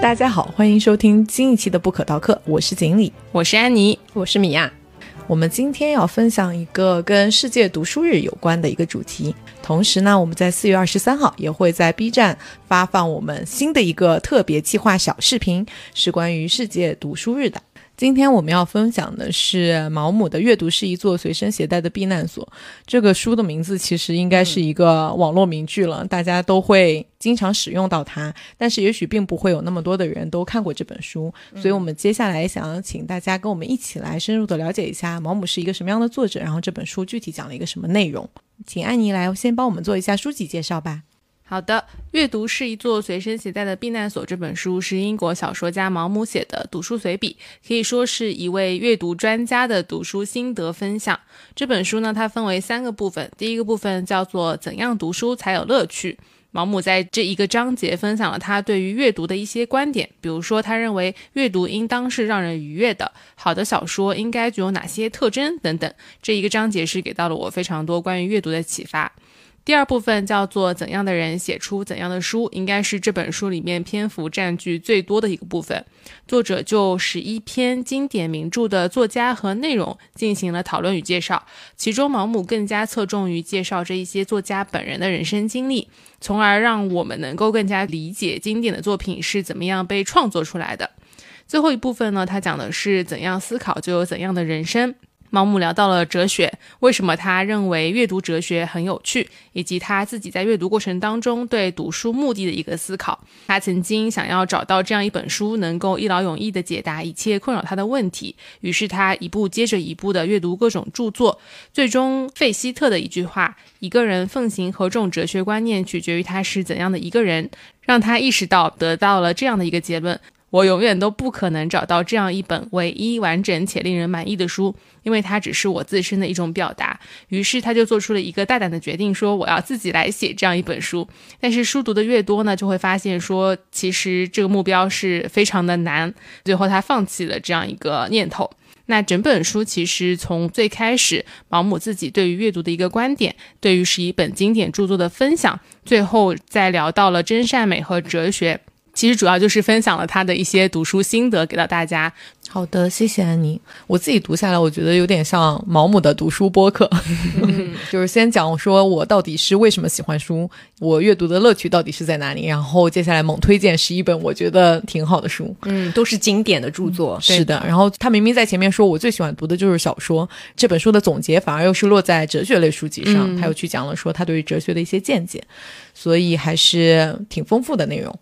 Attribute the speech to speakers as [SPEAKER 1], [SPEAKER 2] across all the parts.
[SPEAKER 1] 大家好，欢迎收听新一期的不可逃课，我是锦鲤，
[SPEAKER 2] 我是安妮，
[SPEAKER 3] 我是米娅。
[SPEAKER 1] 我们今天要分享一个跟世界读书日有关的一个主题，同时呢，我们在四月二十三号也会在 B 站发放我们新的一个特别计划小视频，是关于世界读书日的。今天我们要分享的是毛姆的《阅读是一座随身携带的避难所》。这个书的名字其实应该是一个网络名句了，大家都会经常使用到它。但是也许并不会有那么多的人都看过这本书，所以我们接下来想要请大家跟我们一起来深入的了解一下毛姆是一个什么样的作者，然后这本书具体讲了一个什么内容。请安妮来先帮我们做一下书籍介绍吧。
[SPEAKER 2] 好的，阅读是一座随身携带的避难所。这本书是英国小说家毛姆写的读书随笔，可以说是一位阅读专家的读书心得分享。这本书呢，它分为三个部分，第一个部分叫做怎样读书才有乐趣。毛姆在这一个章节分享了他对于阅读的一些观点，比如说他认为阅读应当是让人愉悦的，好的小说应该具有哪些特征等等。这一个章节是给到了我非常多关于阅读的启发。第二部分叫做怎样的人写出怎样的书，应该是这本书里面篇幅占据最多的一个部分。作者就十一篇经典名著的作家和内容进行了讨论与介绍，其中毛姆更加侧重于介绍这一些作家本人的人生经历，从而让我们能够更加理解经典的作品是怎么样被创作出来的。最后一部分呢，他讲的是怎样思考就有怎样的人生。毛姆聊到了哲学，为什么他认为阅读哲学很有趣，以及他自己在阅读过程当中对读书目的的一个思考。他曾经想要找到这样一本书，能够一劳永逸地解答一切困扰他的问题，于是他一步接着一步地阅读各种著作，最终费希特的一句话：“一个人奉行何种哲学观念，取决于他是怎样的一个人”，让他意识到得到了这样的一个结论。我永远都不可能找到这样一本唯一完整且令人满意的书，因为它只是我自身的一种表达。于是他就做出了一个大胆的决定，说我要自己来写这样一本书。但是书读的越多呢，就会发现说，其实这个目标是非常的难。最后他放弃了这样一个念头。那整本书其实从最开始毛姆自己对于阅读的一个观点，对于是一本经典著作的分享，最后再聊到了真善美和哲学。其实主要就是分享了他的一些读书心得给到大家。
[SPEAKER 1] 好的，谢谢安妮。我自己读下来，我觉得有点像毛姆的读书播客，就是先讲说我到底是为什么喜欢书，我阅读的乐趣到底是在哪里，然后接下来猛推荐十一本我觉得挺好的书。
[SPEAKER 3] 嗯，都是经典的著作。
[SPEAKER 1] 是的，然后他明明在前面说我最喜欢读的就是小说，这本书的总结反而又是落在哲学类书籍上，他又去讲了说他对于哲学的一些见解。所以还是挺丰富的内容。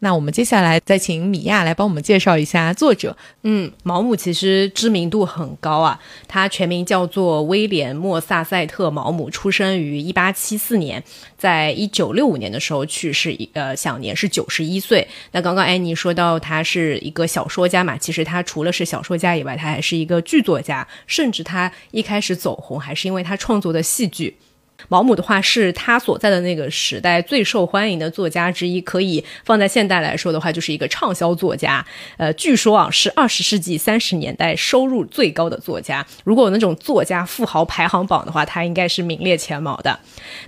[SPEAKER 1] 那我们接下来再请米娅来帮我们介绍一下作者。
[SPEAKER 3] 嗯，毛姆其实知名度很高啊，他全名叫做威廉·莫萨塞特·毛姆，出生于一八七四年，在一九六五年的时候去世，呃，享年是九十一岁。那刚刚安妮说到他是一个小说家嘛，其实他除了是小说家以外，他还是一个剧作家，甚至他一开始走红还是因为他创作的戏剧。毛姆的话是他所在的那个时代最受欢迎的作家之一，可以放在现代来说的话，就是一个畅销作家。呃，据说啊，是二十世纪三十年代收入最高的作家。如果有那种作家富豪排行榜的话，他应该是名列前茅的。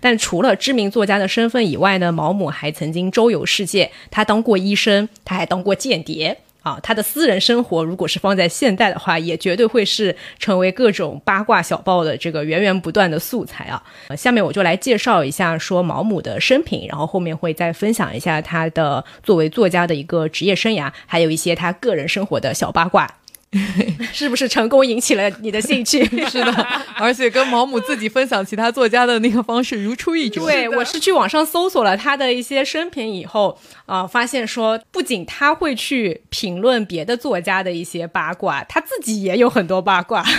[SPEAKER 3] 但除了知名作家的身份以外呢，毛姆还曾经周游世界，他当过医生，他还当过间谍。啊，他的私人生活如果是放在现代的话，也绝对会是成为各种八卦小报的这个源源不断的素材啊。下面我就来介绍一下说毛姆的生平，然后后面会再分享一下他的作为作家的一个职业生涯，还有一些他个人生活的小八卦。是不是成功引起了你的兴趣？
[SPEAKER 1] 是的，而且跟毛姆自己分享其他作家的那个方式如出一辙。
[SPEAKER 3] 对，我是去网上搜索了他的一些生平以后啊，发现说不仅他会去评论别的作家的一些八卦，他自己也有很多八卦。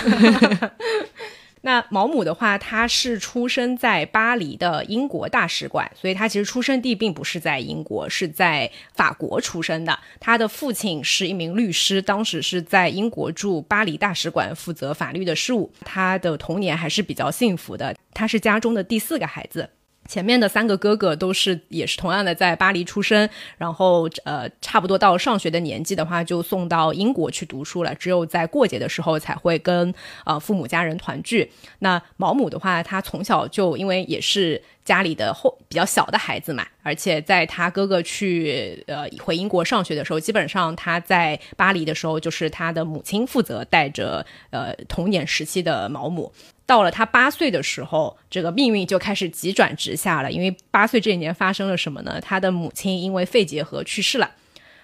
[SPEAKER 3] 那毛姆的话，他是出生在巴黎的英国大使馆，所以他其实出生地并不是在英国，是在法国出生的。他的父亲是一名律师，当时是在英国驻巴黎大使馆负责法律的事务。他的童年还是比较幸福的，他是家中的第四个孩子。前面的三个哥哥都是也是同样的在巴黎出生，然后呃差不多到上学的年纪的话就送到英国去读书了，只有在过节的时候才会跟呃父母家人团聚。那毛姆的话，他从小就因为也是。家里的后比较小的孩子嘛，而且在他哥哥去呃回英国上学的时候，基本上他在巴黎的时候，就是他的母亲负责带着呃童年时期的毛姆。到了他八岁的时候，这个命运就开始急转直下了。因为八岁这一年发生了什么呢？他的母亲因为肺结核去世了。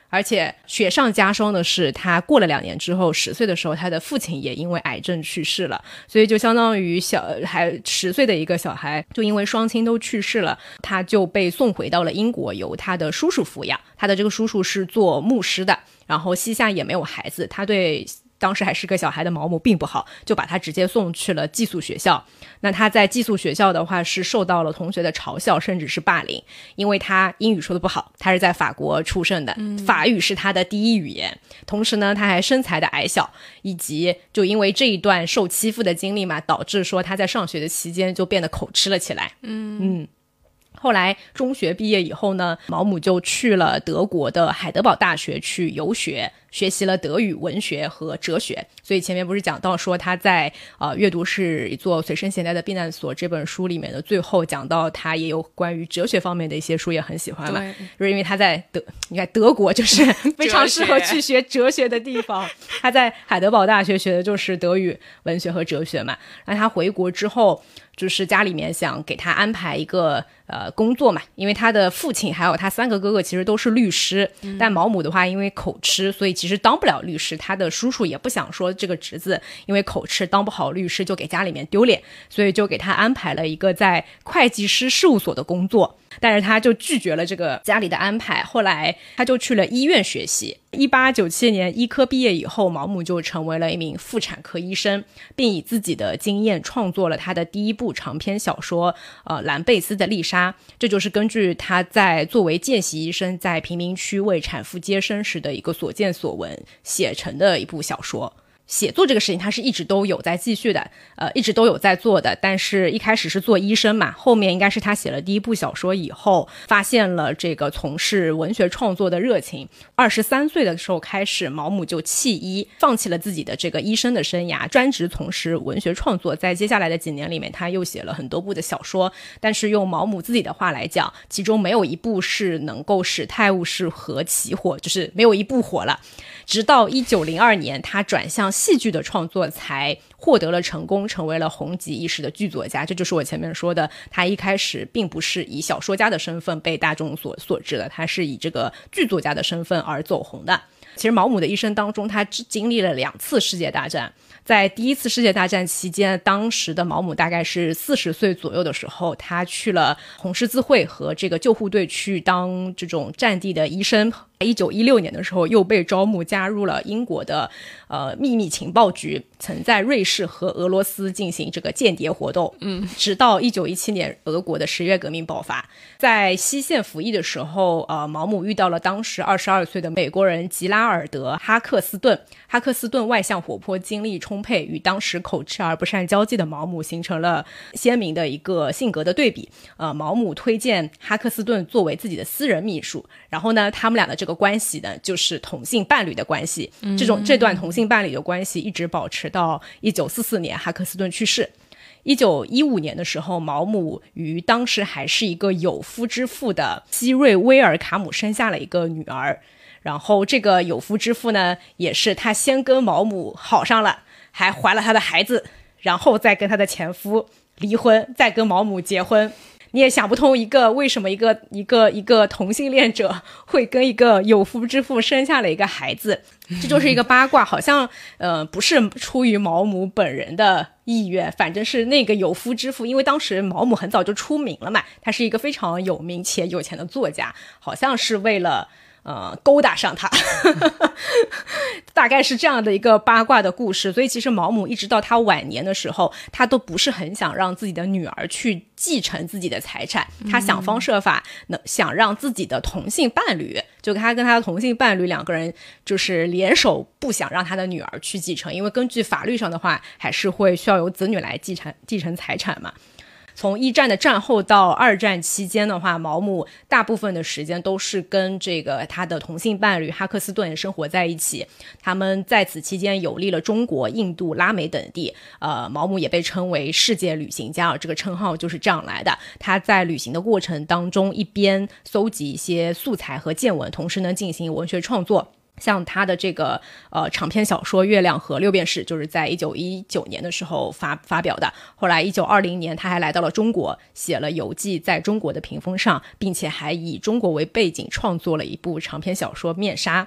[SPEAKER 3] 而且雪上加霜的是，他过了两年之后，十岁的时候，他的父亲也因为癌症去世了。所以就相当于小还十岁的一个小孩，就因为双亲都去世了，他就被送回到了英国，由他的叔叔抚养。他的这个叔叔是做牧师的，然后膝下也没有孩子，他对。当时还是个小孩的毛姆并不好，就把他直接送去了寄宿学校。那他在寄宿学校的话，是受到了同学的嘲笑，甚至是霸凌，因为他英语说的不好。他是在法国出生的，法语是他的第一语言。同时呢，他还身材的矮小，以及就因为这一段受欺负的经历嘛，导致说他在上学的期间就变得口吃了起来。嗯嗯。后来中学毕业以后呢，毛姆就去了德国的海德堡大学去游学。学习了德语、文学和哲学，所以前面不是讲到说他在呃阅读是一座随身携带的避难所这本书里面的最后讲到他也有关于哲学方面的一些书也很喜欢嘛，就是因为他在德，你看德国就是非常适合去学哲学的地方，他在海德堡大学学的就是德语、文学和哲学嘛，那他回国之后。就是家里面想给他安排一个呃工作嘛，因为他的父亲还有他三个哥哥其实都是律师，但毛姆的话因为口吃，所以其其实当不了律师。他的叔叔也不想说这个侄子因为口吃当不好律师就给家里面丢脸，所以就给他安排了一个在会计师事务所的工作。但是他就拒绝了这个家里的安排，后来他就去了医院学习。一八九七年医科毕业以后，毛姆就成为了一名妇产科医生，并以自己的经验创作了他的第一部长篇小说《呃兰贝斯的丽莎》。这就是根据他在作为见习医生在贫民区为产妇接生时的一个所见所闻写成的一部小说。写作这个事情，他是一直都有在继续的，呃，一直都有在做的。但是一开始是做医生嘛，后面应该是他写了第一部小说以后，发现了这个从事文学创作的热情。二十三岁的时候开始，毛姆就弃医，放弃了自己的这个医生的生涯，专职从事文学创作。在接下来的几年里面，他又写了很多部的小说。但是用毛姆自己的话来讲，其中没有一部是能够使泰晤士河起火，就是没有一部火了。直到一九零二年，他转向戏剧的创作，才获得了成功，成为了红极一时的剧作家。这就是我前面说的，他一开始并不是以小说家的身份被大众所所知的，他是以这个剧作家的身份而走红的。其实毛姆的一生当中，他只经历了两次世界大战。在第一次世界大战期间，当时的毛姆大概是四十岁左右的时候，他去了红十字会和这个救护队去当这种战地的医生。一九一六年的时候，又被招募加入了英国的呃秘密情报局，曾在瑞士和俄罗斯进行这个间谍活动。嗯，直到一九一七年俄国的十月革命爆发，在西线服役的时候，呃，毛姆遇到了当时二十二岁的美国人吉拉尔德·哈克斯顿。哈克斯顿外向活泼，精力充沛，与当时口吃而不善交际的毛姆形成了鲜明的一个性格的对比。呃，毛姆推荐哈克斯顿作为自己的私人秘书，然后呢，他们俩的这个关系呢，就是同性伴侣的关系。这种这段同性伴侣的关系一直保持到一九四四年哈克斯顿去世。一九一五年的时候，毛姆与当时还是一个有夫之妇的希瑞威尔卡姆生下了一个女儿。然后这个有夫之妇呢，也是他先跟毛姆好上了，还怀了他的孩子，然后再跟他的前夫离婚，再跟毛姆结婚。你也想不通一个为什么一个一个一个同性恋者 会跟一个有夫之妇生下了一个孩子，这就是一个八卦，好像呃不是出于毛姆本人的意愿，反正是那个有夫之妇，因为当时毛姆很早就出名了嘛，他是一个非常有名且有钱的作家，好像是为了。呃，勾搭上他，大概是这样的一个八卦的故事。所以其实毛姆一直到他晚年的时候，他都不是很想让自己的女儿去继承自己的财产。他想方设法能想让自己的同性伴侣，就他跟他的同性伴侣两个人就是联手，不想让他的女儿去继承，因为根据法律上的话，还是会需要由子女来继承继承财产嘛。从一战的战后到二战期间的话，毛姆大部分的时间都是跟这个他的同性伴侣哈克斯顿生活在一起。他们在此期间游历了中国、印度、拉美等地。呃，毛姆也被称为世界旅行家，这个称号就是这样来的。他在旅行的过程当中，一边搜集一些素材和见闻，同时呢进行文学创作。像他的这个呃长篇小说《月亮和六便士》，就是在一九一九年的时候发发表的。后来一九二零年，他还来到了中国，写了游记在中国的屏风上，并且还以中国为背景创作了一部长篇小说《面纱》。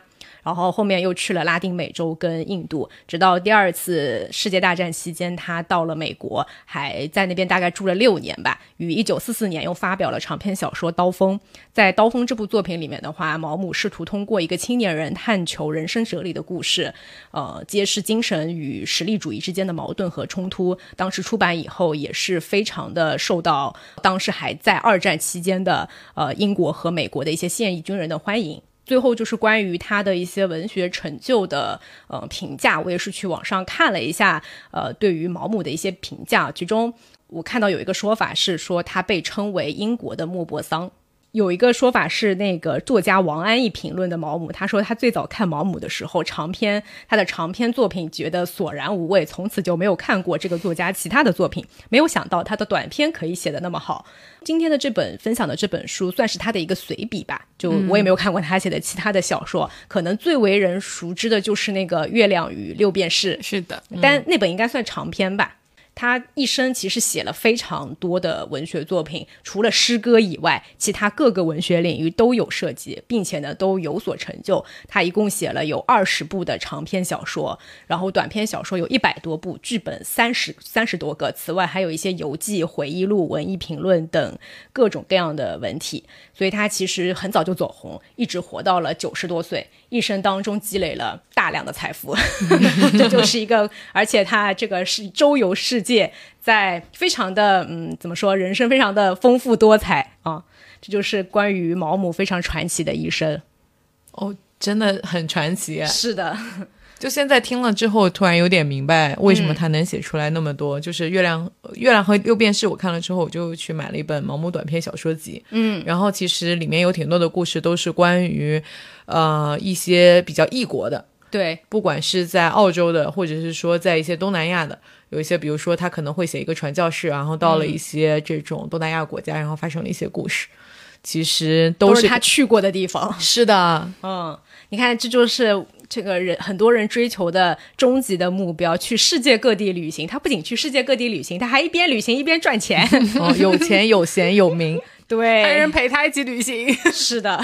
[SPEAKER 3] 然后后面又去了拉丁美洲跟印度，直到第二次世界大战期间，他到了美国，还在那边大概住了六年吧。于一九四四年又发表了长篇小说《刀锋》。在《刀锋》这部作品里面的话，毛姆试图通过一个青年人探求人生哲理的故事，呃，揭示精神与实力主义之间的矛盾和冲突。当时出版以后，也是非常的受到当时还在二战期间的呃英国和美国的一些现役军人的欢迎。最后就是关于他的一些文学成就的呃评价，我也是去网上看了一下，呃，对于毛姆的一些评价，其中我看到有一个说法是说他被称为英国的莫泊桑。有一个说法是，那个作家王安忆评论的毛姆，他说他最早看毛姆的时候，长篇他的长篇作品觉得索然无味，从此就没有看过这个作家其他的作品。没有想到他的短篇可以写的那么好。今天的这本分享的这本书算是他的一个随笔吧，就我也没有看过他写的其他的小说，可能最为人熟知的就是那个《月亮与六便士》，
[SPEAKER 2] 是的，
[SPEAKER 3] 但那本应该算长篇吧。他一生其实写了非常多的文学作品，除了诗歌以外，其他各个文学领域都有涉及，并且呢都有所成就。他一共写了有二十部的长篇小说，然后短篇小说有一百多部，剧本三十三十多个。此外，还有一些游记、回忆录、文艺评论等各种各样的文体。所以他其实很早就走红，一直活到了九十多岁，一生当中积累了大量的财富。这就是一个，而且他这个是周游世界，在非常的嗯，怎么说，人生非常的丰富多彩啊。这就是关于毛姆非常传奇的一生。
[SPEAKER 1] 哦，真的很传奇。
[SPEAKER 3] 是的。
[SPEAKER 1] 就现在听了之后，突然有点明白为什么他能写出来那么多。就是《月亮月亮和六便士》，我看了之后，我就去买了一本毛姆短篇小说集。
[SPEAKER 3] 嗯，
[SPEAKER 1] 然后其实里面有挺多的故事都是关于，呃，一些比较异国的。
[SPEAKER 3] 对，
[SPEAKER 1] 不管是在澳洲的，或者是说在一些东南亚的，有一些，比如说他可能会写一个传教士，然后到了一些这种东南亚国家，然后发生了一些故事。其实
[SPEAKER 3] 都
[SPEAKER 1] 是
[SPEAKER 3] 他去过的地方。
[SPEAKER 1] 是的，
[SPEAKER 3] 嗯，你看，这就是这个人很多人追求的终极的目标，去世界各地旅行。他不仅去世界各地旅行，他还一边旅行一边赚钱。
[SPEAKER 1] 哦，有钱有闲有名，
[SPEAKER 3] 对，
[SPEAKER 2] 还有人陪他一起旅行。
[SPEAKER 3] 是的。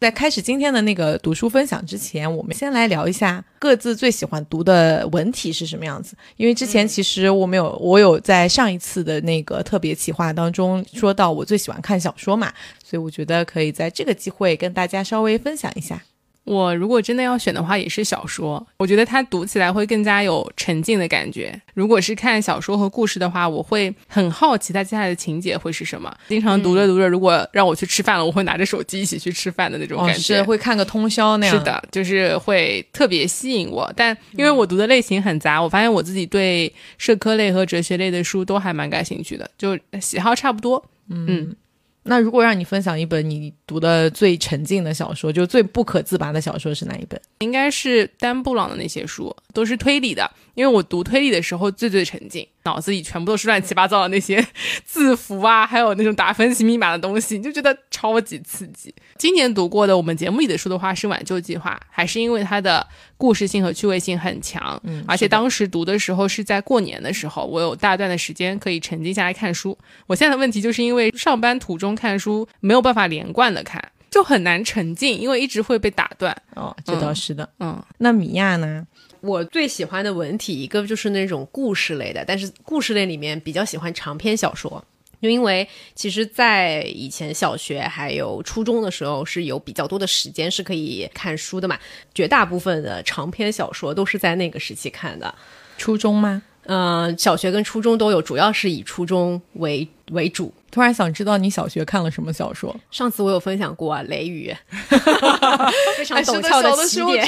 [SPEAKER 1] 在开始今天的那个读书分享之前，我们先来聊一下各自最喜欢读的文体是什么样子。因为之前其实我们有，我有在上一次的那个特别企划当中说到，我最喜欢看小说嘛，所以我觉得可以在这个机会跟大家稍微分享一下。
[SPEAKER 2] 我如果真的要选的话，也是小说。我觉得它读起来会更加有沉浸的感觉。如果是看小说和故事的话，我会很好奇它接下来的情节会是什么。经常读着读着，如果让我去吃饭了，我会拿着手机一起去吃饭的那种感觉。
[SPEAKER 1] 是会看个通宵那样。
[SPEAKER 2] 是的，就是会特别吸引我。但因为我读的类型很杂，我发现我自己对社科类和哲学类的书都还蛮感兴趣的，就喜好差不多。嗯。
[SPEAKER 1] 那如果让你分享一本你读的最沉浸的小说，就最不可自拔的小说是哪一本？
[SPEAKER 2] 应该是丹布朗的那些书，都是推理的。因为我读推理的时候最最沉浸，脑子里全部都是乱七八糟的那些 字符啊，还有那种打分析密码的东西，你就觉得超级刺激。今年读过的我们节目里的书的话是《挽救计划》，还是因为它的故事性和趣味性很强。
[SPEAKER 1] 嗯，
[SPEAKER 2] 而且当时读的时候是在过年的时候，我有大段的时间可以沉浸下来看书。我现在的问题就是因为上班途中看书没有办法连贯的看，就很难沉浸，因为一直会被打断。
[SPEAKER 1] 哦，这倒是的。
[SPEAKER 2] 嗯，
[SPEAKER 1] 那米娅呢？
[SPEAKER 3] 我最喜欢的文体一个就是那种故事类的，但是故事类里面比较喜欢长篇小说，就因为其实，在以前小学还有初中的时候是有比较多的时间是可以看书的嘛，绝大部分的长篇小说都是在那个时期看的。
[SPEAKER 1] 初中吗？
[SPEAKER 3] 嗯，小学跟初中都有，主要是以初中为为主。
[SPEAKER 1] 突然想知道你小学看了什么小说？
[SPEAKER 3] 上次我有分享过啊，《雷雨》，非常陡峭
[SPEAKER 1] 的
[SPEAKER 3] 起点。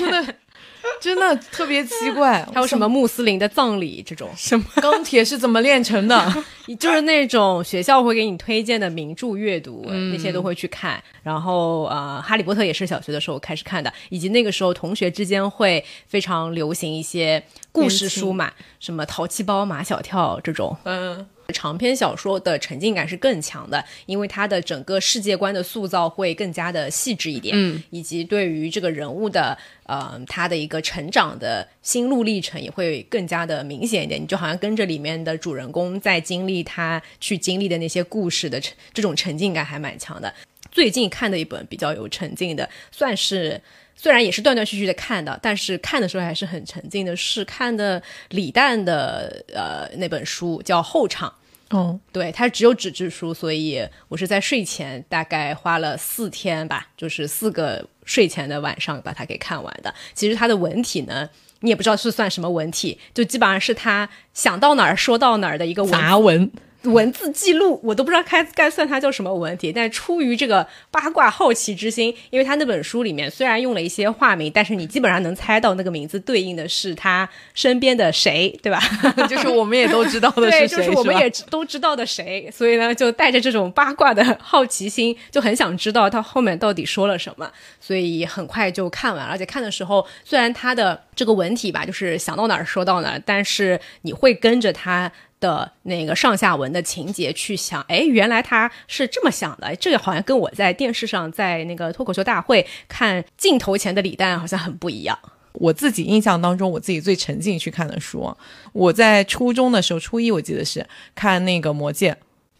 [SPEAKER 1] 真的特别奇怪。
[SPEAKER 3] 还有什么穆斯林的葬礼这种，
[SPEAKER 2] 什么
[SPEAKER 1] 钢铁是怎么炼成的？
[SPEAKER 3] 就是那种学校会给你推荐的名著阅读，那些都会去看。然后呃，哈利波特也是小学的时候开始看的，以及那个时候同学之间会非常流行一些故事书嘛，什么淘气包、马小跳这种。
[SPEAKER 1] 嗯，
[SPEAKER 3] 长篇小说的沉浸感是更强的，因为它的整个世界观的塑造会更加的细致一点，
[SPEAKER 2] 嗯，
[SPEAKER 3] 以及对于这个人物的呃他的一个成长的心路历程也会更加的明显一点。你就好像跟着里面的主人公在经历他去经历的那些故事的这种沉浸感还蛮强的。最近看的一本比较有沉浸的，算是虽然也是断断续续的看的，但是看的时候还是很沉浸的，是看的李诞的呃那本书叫《后场》。
[SPEAKER 1] 哦，
[SPEAKER 3] 对，它只有纸质书，所以我是在睡前大概花了四天吧，就是四个睡前的晚上把它给看完的。其实它的文体呢，你也不知道是算什么文体，就基本上是他想到哪儿说到哪儿的一个文
[SPEAKER 1] 杂文。
[SPEAKER 3] 文字记录，我都不知道该该算它叫什么文体，但出于这个八卦好奇之心，因为他那本书里面虽然用了一些化名，但是你基本上能猜到那个名字对应的是他身边的谁，对吧？
[SPEAKER 1] 就是我们也都知道的
[SPEAKER 3] 对，
[SPEAKER 1] 是谁，
[SPEAKER 3] 就是我们也都知道的谁，所以呢，就带着这种八卦的好奇心，就很想知道他后面到底说了什么，所以很快就看完了。而且看的时候，虽然他的这个文体吧，就是想到哪儿说到哪儿，但是你会跟着他。的那个上下文的情节去想，哎，原来他是这么想的，这个好像跟我在电视上在那个脱口秀大会看镜头前的李诞好像很不一样。
[SPEAKER 1] 我自己印象当中，我自己最沉浸去看的书，我在初中的时候，初一我记得是看那个《魔戒》，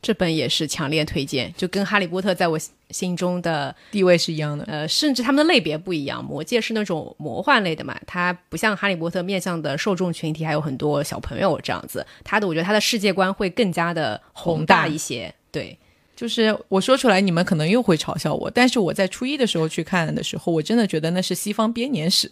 [SPEAKER 3] 这本也是强烈推荐，就跟《哈利波特》在我心中的
[SPEAKER 1] 地位是一样的。
[SPEAKER 3] 呃，甚至他们的类别不一样，《魔戒》是那种魔幻类的嘛，它不像《哈利波特》面向的受众群体还有很多小朋友这样子，它的我觉得它的世界观会更加的宏大一些。对，
[SPEAKER 1] 就是我说出来，你们可能又会嘲笑我，但是我在初一的时候去看的时候，我真的觉得那是西方编年史。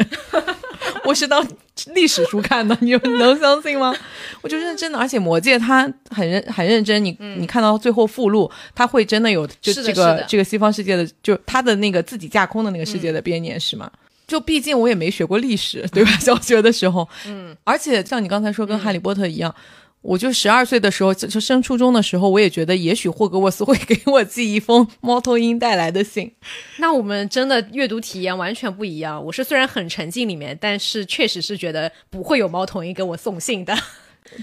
[SPEAKER 1] 我是当历史书看的，你们能相信吗？我就认真的，而且《魔戒》它很认很认真，你、你看到最后附录，它会真的有就是这个这个西方世界的，就它的那个自己架空的那个世界的编年史嘛。就毕竟我也没学过历史，对吧？小学的时候，嗯，而且像你刚才说，跟《哈利波特》一样。我就十二岁的时候，就升初中的时候，我也觉得也许霍格沃斯会给我寄一封猫头鹰带来的信。
[SPEAKER 3] 那我们真的阅读体验完全不一样。我是虽然很沉浸里面，但是确实是觉得不会有猫头鹰给我送信的。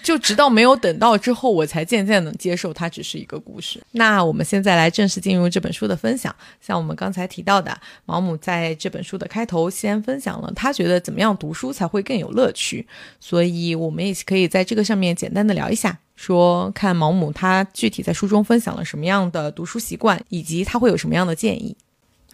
[SPEAKER 1] 就直到没有等到之后，我才渐渐能接受它只是一个故事。那我们现在来正式进入这本书的分享。像我们刚才提到的，毛姆在这本书的开头先分享了他觉得怎么样读书才会更有乐趣，所以我们也可以在这个上面简单的聊一下，说看毛姆他具体在书中分享了什么样的读书习惯，以及他会有什么样的建议。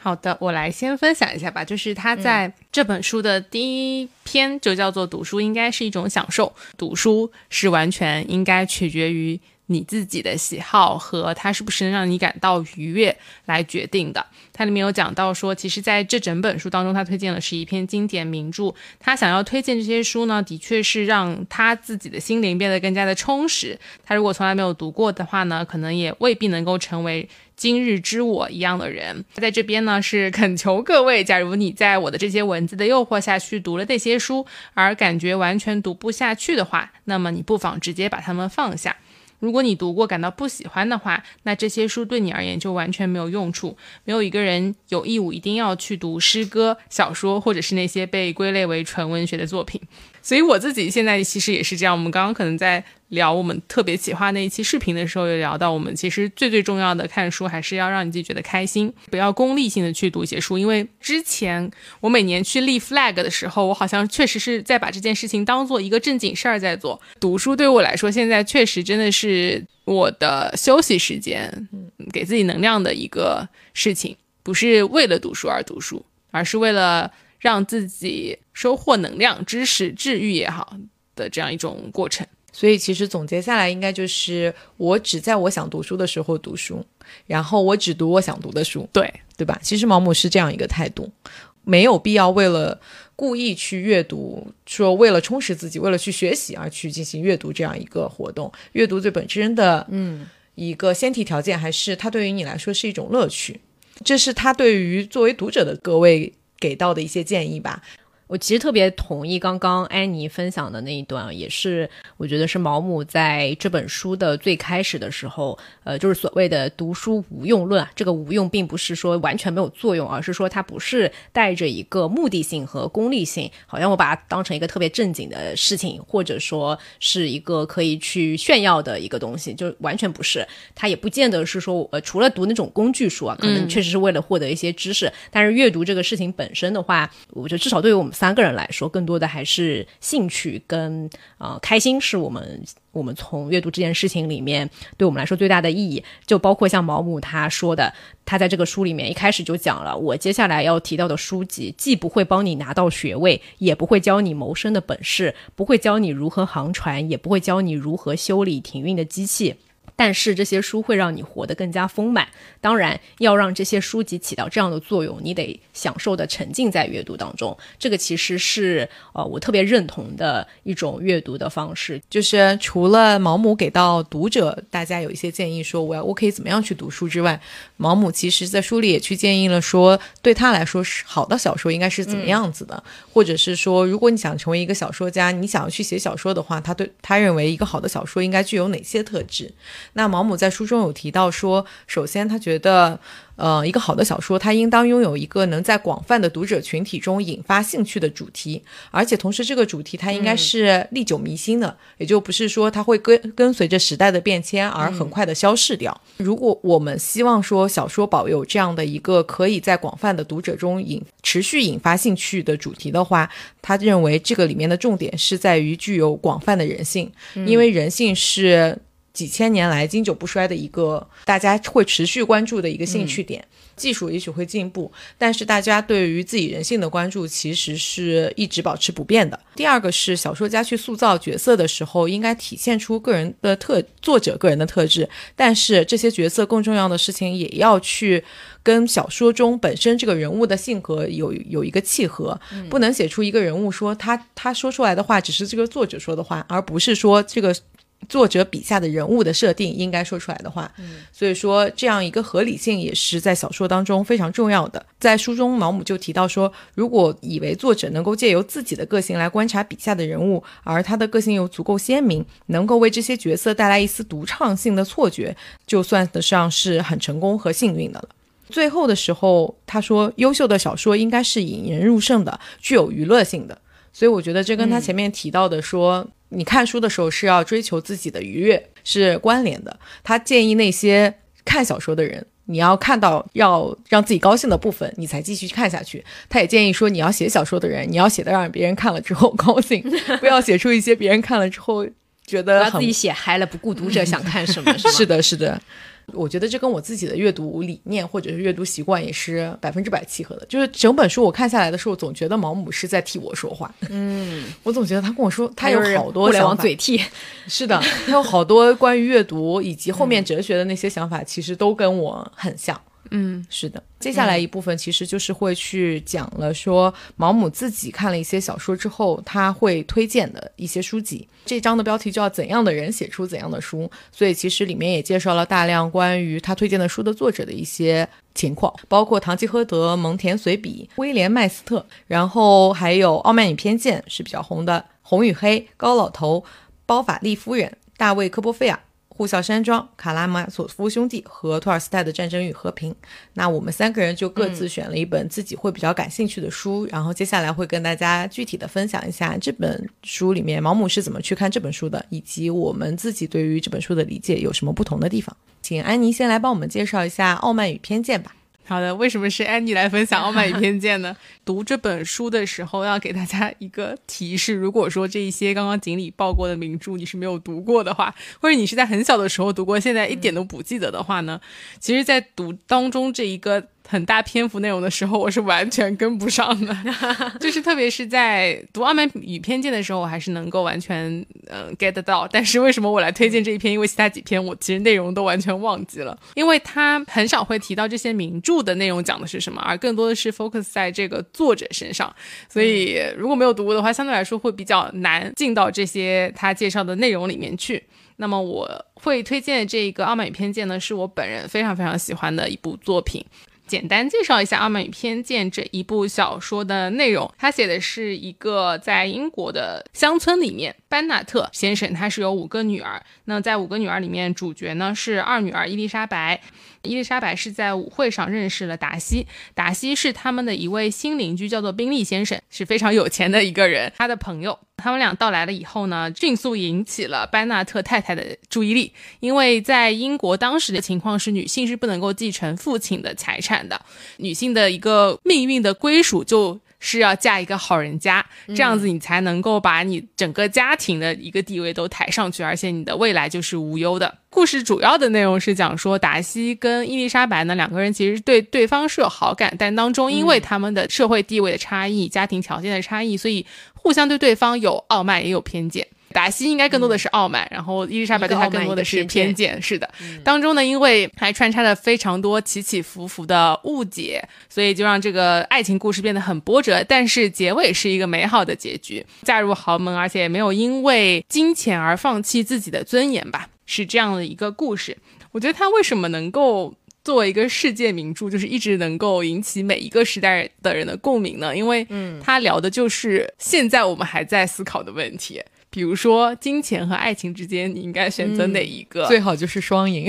[SPEAKER 2] 好的，我来先分享一下吧。就是他在这本书的第一篇就叫做“读书应该是一种享受”，读书是完全应该取决于你自己的喜好和它是不是能让你感到愉悦来决定的。它里面有讲到说，其实在这整本书当中，他推荐的是一篇经典名著。他想要推荐这些书呢，的确是让他自己的心灵变得更加的充实。他如果从来没有读过的话呢，可能也未必能够成为。今日之我一样的人，在这边呢是恳求各位，假如你在我的这些文字的诱惑下去读了这些书，而感觉完全读不下去的话，那么你不妨直接把它们放下。如果你读过感到不喜欢的话，那这些书对你而言就完全没有用处。没有一个人有义务一定要去读诗歌、小说，或者是那些被归类为纯文学的作品。所以我自己现在其实也是这样。我们刚刚可能在聊我们特别企划那一期视频的时候，有聊到我们其实最最重要的看书还是要让你自己觉得开心，不要功利性的去读一些书。因为之前我每年去立 flag 的时候，我好像确实是在把这件事情当做一个正经事儿在做。读书对于我来说，现在确实真的是我的休息时间，给自己能量的一个事情，不是为了读书而读书，而是为了。让自己收获能量、知识、治愈也好的这样一种过程。
[SPEAKER 1] 所以其实总结下来，应该就是我只在我想读书的时候读书，然后我只读我想读的书，
[SPEAKER 2] 对
[SPEAKER 1] 对吧？其实毛姆是这样一个态度，没有必要为了故意去阅读，说为了充实自己、为了去学习而去进行阅读这样一个活动。阅读最本身的嗯一个先提条件，还是它对于你来说是一种乐趣。这是他对于作为读者的各位。给到的一些建议吧，
[SPEAKER 3] 我其实特别同意刚刚安妮分享的那一段，也是我觉得是毛姆在这本书的最开始的时候，呃，就是所谓的读书无用论啊。这个无用并不是说完全没有作用，而是说它不是带着一个目的性和功利性，好像我把它当成一个特别正经的事情，或者说是一个可以去炫耀的一个东西，就完全不是。它也不见得是说，呃，除了读那种工具书啊，可能确实是为了获得一些知识，但是阅读这个事情本身的话，我觉得至少对于我们。三个人来说，更多的还是兴趣跟呃开心，是我们我们从阅读这件事情里面对我们来说最大的意义。就包括像毛姆他说的，他在这个书里面一开始就讲了，我接下来要提到的书籍，既不会帮你拿到学位，也不会教你谋生的本事，不会教你如何航船，也不会教你如何修理停运的机器。但是这些书会让你活得更加丰满。当然，要让这些书籍起到这样的作用，你得享受的沉浸在阅读当中。这个其实是呃我特别认同的一种阅读的方式。
[SPEAKER 1] 就是除了毛姆给到读者大家有一些建议，说我要我可以怎么样去读书之外，毛姆其实在书里也去建议了，说对他来说是好的小说应该是怎么样子的，或者是说如果你想成为一个小说家，你想要去写小说的话，他对他认为一个好的小说应该具有哪些特质？那毛姆在书中有提到说，首先他觉得，呃，一个好的小说，它应当拥有一个能在广泛的读者群体中引发兴趣的主题，而且同时这个主题它应该是历久弥新的，也就不是说它会跟跟随着时代的变迁而很快的消逝掉。如果我们希望说小说保有这样的一个可以在广泛的读者中引持续引发兴趣的主题的话，他认为这个里面的重点是在于具有广泛的人性，因为人性是。几千年来经久不衰的一个大家会持续关注的一个兴趣点，技术也许会进步，但是大家对于自己人性的关注其实是一直保持不变的。第二个是小说家去塑造角色的时候，应该体现出个人的特作者个人的特质，但是这些角色更重要的事情也要去跟小说中本身这个人物的性格有有一个契合，不能写出一个人物说他他说出来的话只是这个作者说的话，而不是说这个。作者笔下的人物的设定应该说出来的话，所以说这样一个合理性也是在小说当中非常重要的。在书中，毛姆就提到说，如果以为作者能够借由自己的个性来观察笔下的人物，而他的个性又足够鲜明，能够为这些角色带来一丝独创性的错觉，就算得上是很成功和幸运的了。最后的时候，他说，优秀的小说应该是引人入胜的，具有娱乐性的。所以我觉得这跟他前面提到的说。你看书的时候是要追求自己的愉悦，是关联的。他建议那些看小说的人，你要看到要让自己高兴的部分，你才继续看下去。他也建议说，你要写小说的人，你要写的让别人看了之后 高兴，不要写出一些别人看了之后觉得
[SPEAKER 3] 自己写嗨了，不顾读者想 看什么。
[SPEAKER 1] 是的，是的。我觉得这跟我自己的阅读理念或者是阅读习惯也是百分之百契合的。就是整本书我看下来的时候，总觉得毛姆是在替我说话。
[SPEAKER 3] 嗯，
[SPEAKER 1] 我总觉得他跟我说，他有好多
[SPEAKER 3] 互联网嘴替。
[SPEAKER 1] 是的，他有好多关于阅读以及后面哲学的那些想法，其实都跟我很像。
[SPEAKER 2] 嗯，
[SPEAKER 1] 是的。接下来一部分其实就是会去讲了，说毛姆自己看了一些小说之后，他会推荐的一些书籍。这章的标题叫“怎样的人写出怎样的书”，所以其实里面也介绍了大量关于他推荐的书的作者的一些情况，包括堂吉诃德、蒙田随笔、威廉麦斯特，然后还有《傲慢与偏见》是比较红的，《红与黑》、高老头、包法利夫人、大卫科波菲尔。呼啸山庄、卡拉马佐夫兄弟和托尔斯泰的《战争与和平》，那我们三个人就各自选了一本自己会比较感兴趣的书，然后接下来会跟大家具体的分享一下这本书里面毛姆是怎么去看这本书的，以及我们自己对于这本书的理解有什么不同的地方。请安妮先来帮我们介绍一下《傲慢与偏见》吧。
[SPEAKER 2] 好的，为什么是安妮来分享《傲慢与偏见》呢？读这本书的时候，要给大家一个提示：如果说这一些刚刚锦鲤报过的名著你是没有读过的话，或者你是在很小的时候读过，现在一点都不记得的话呢，其实，在读当中这一个。很大篇幅内容的时候，我是完全跟不上的，就是特别是在读《傲慢与偏见》的时候，我还是能够完全嗯 get 到。但是为什么我来推荐这一篇？因为其他几篇我其实内容都完全忘记了，因为他很少会提到这些名著的内容讲的是什么，而更多的是 focus 在这个作者身上。所以如果没有读过的话，相对来说会比较难进到这些他介绍的内容里面去。那么我会推荐这个《傲慢与偏见》呢，是我本人非常非常喜欢的一部作品。简单介绍一下《傲慢与偏见》这一部小说的内容。它写的是一个在英国的乡村里面，班纳特先生他是有五个女儿。那在五个女儿里面，主角呢是二女儿伊丽莎白。伊丽莎白是在舞会上认识了达西，达西是他们的一位新邻居，叫做宾利先生，是非常有钱的一个人。他的朋友，他们俩到来了以后呢，迅速引起了班纳特太太的注意力，因为在英国当时的情况是，女性是不能够继承父亲的财产的，女性的一个命运的归属就。是要嫁一个好人家，这样子你才能够把你整个家庭的一个地位都抬上去，而且你的未来就是无忧的。故事主要的内容是讲说，达西跟伊丽莎白呢两个人其实对对方是有好感，但当中因为他们的社会地位的差异、家庭条件的差异，所以互相对对方有傲慢也有偏见。达西应该更多的是傲慢，然后伊丽莎白对他更多的是偏见。是的，当中呢，因为还穿插了非常多起起伏伏的误解，所以就让这个爱情故事变得很波折。但是结尾是一个美好的结局，嫁入豪门，而且也没有因为金钱而放弃自己的尊严吧？是这样的一个故事。我觉得他为什么能够作为一个世界名著，就是一直能够引起每一个时代的人的共鸣呢？因为，嗯，他聊的就是现在我们还在思考的问题。比如说，金钱和爱情之间，你应该选择哪一个？
[SPEAKER 1] 最好就是双赢，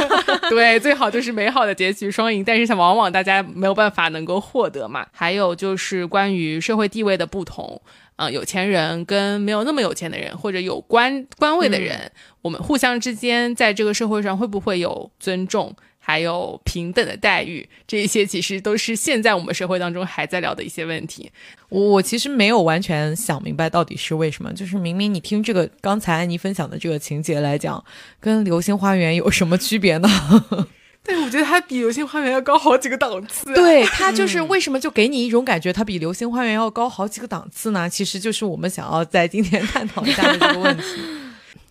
[SPEAKER 2] 对，最好就是美好的结局双赢。但是，往往大家没有办法能够获得嘛。还有就是关于社会地位的不同，啊，有钱人跟没有那么有钱的人，或者有官官位的人，我们互相之间在这个社会上会不会有尊重？还有平等的待遇，这一些其实都是现在我们社会当中还在聊的一些问题。
[SPEAKER 1] 我我其实没有完全想明白到底是为什么，就是明明你听这个刚才安妮分享的这个情节来讲，跟《流星花园》有什么区别呢？
[SPEAKER 2] 但是我觉得它比《流星花园》要高好几个档次。
[SPEAKER 1] 对，它就是为什么就给你一种感觉，它比《流星花园》要高好几个档次呢？其实就是我们想要在今天探讨一下的这个问题。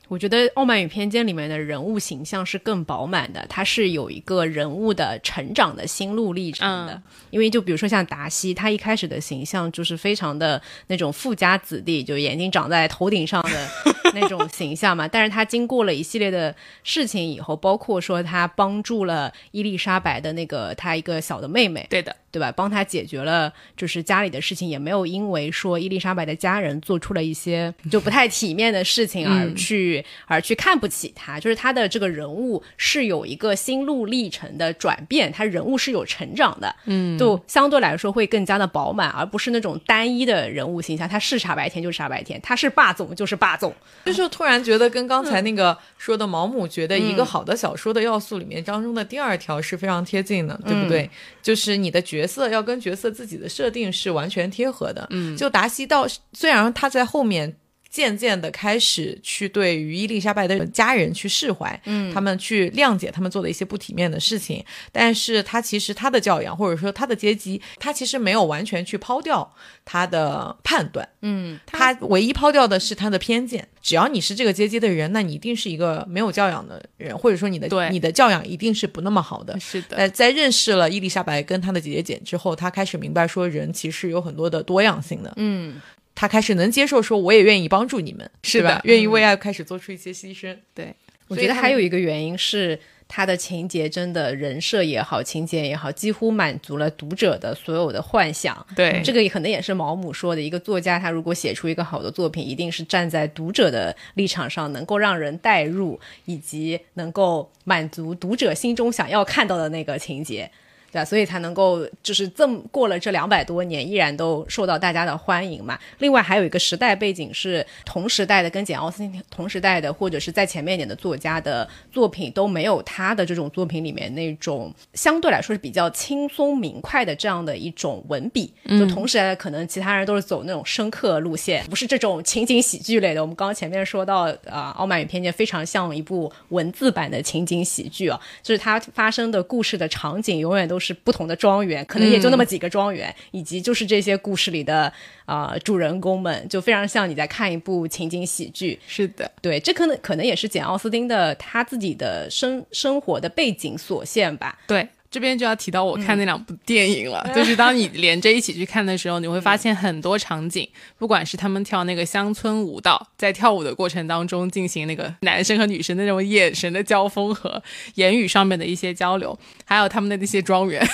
[SPEAKER 3] 我觉得《傲慢与偏见》里面的人物形象是更饱满的，他是有一个人物的成长的心路历程的。因为就比如说像达西，他一开始的形象就是非常的那种富家子弟，就眼睛长在头顶上的 那种形象嘛。但是他经过了一系列的事情以后，包括说他帮助了伊丽莎白的那个他一个小的妹妹，
[SPEAKER 2] 对的。
[SPEAKER 3] 对吧？帮他解决了就是家里的事情，也没有因为说伊丽莎白的家人做出了一些 就不太体面的事情而去而去看不起他。就是他的这个人物是有一个心路历程的转变，他人物是有成长的，嗯，就相对来说会更加的饱满，而不是那种单一的人物形象。他是傻白甜就是傻白甜，他是霸总就是霸总。
[SPEAKER 1] 就是突然觉得跟刚才那个说的毛姆觉得一个好的小说的要素里面当中的第二条是非常贴近的，对不对？就是你的角。角色要跟角色自己的设定是完全贴合的。嗯，就达西到虽然他在后面渐渐的开始去对于伊丽莎白的家人去释怀，嗯，他们去谅解他们做的一些不体面的事情，但是他其实他的教养或者说他的阶级，他其实没有完全去抛掉他的判断，
[SPEAKER 3] 嗯，
[SPEAKER 1] 他唯一抛掉的是他的偏见。只要你是这个阶级的人，那你一定是一个没有教养的人，或者说你的你的教养一定是不那么好的。
[SPEAKER 2] 是的。
[SPEAKER 1] 在在认识了伊丽莎白跟她的姐姐简之后，他开始明白说人其实有很多的多样性的。
[SPEAKER 3] 嗯，
[SPEAKER 1] 他开始能接受说我也愿意帮助你们，
[SPEAKER 2] 是
[SPEAKER 1] 吧？愿意为爱开始做出一些牺牲。
[SPEAKER 2] 对，
[SPEAKER 3] 我觉得还有一个原因是。他的情节真的人设也好，情节也好，几乎满足了读者的所有的幻想。
[SPEAKER 2] 对，
[SPEAKER 3] 这个可能也是毛姆说的，一个作家他如果写出一个好的作品，一定是站在读者的立场上，能够让人代入，以及能够满足读者心中想要看到的那个情节。对，所以才能够就是这么过了这两百多年，依然都受到大家的欢迎嘛。另外还有一个时代背景是同时代的，跟简奥斯汀同时代的，或者是在前面一点的作家的作品都没有他的这种作品里面那种相对来说是比较轻松明快的这样的一种文笔。就同时代可能其他人都是走那种深刻路线，不是这种情景喜剧类的。我们刚刚前面说到啊，《傲慢与偏见》非常像一部文字版的情景喜剧啊，就是它发生的故事的场景永远都是。是不同的庄园，可能也就那么几个庄园，以及就是这些故事里的啊主人公们，就非常像你在看一部情景喜剧。
[SPEAKER 2] 是的，
[SPEAKER 3] 对，这可能可能也是简奥斯汀的他自己的生生活的背景所限吧。
[SPEAKER 2] 对。这边就要提到我看那两部电影了，就是当你连着一起去看的时候，你会发现很多场景，不管是他们跳那个乡村舞蹈，在跳舞的过程当中进行那个男生和女生那种眼神的交锋和言语上面的一些交流，还有他们的那些庄园，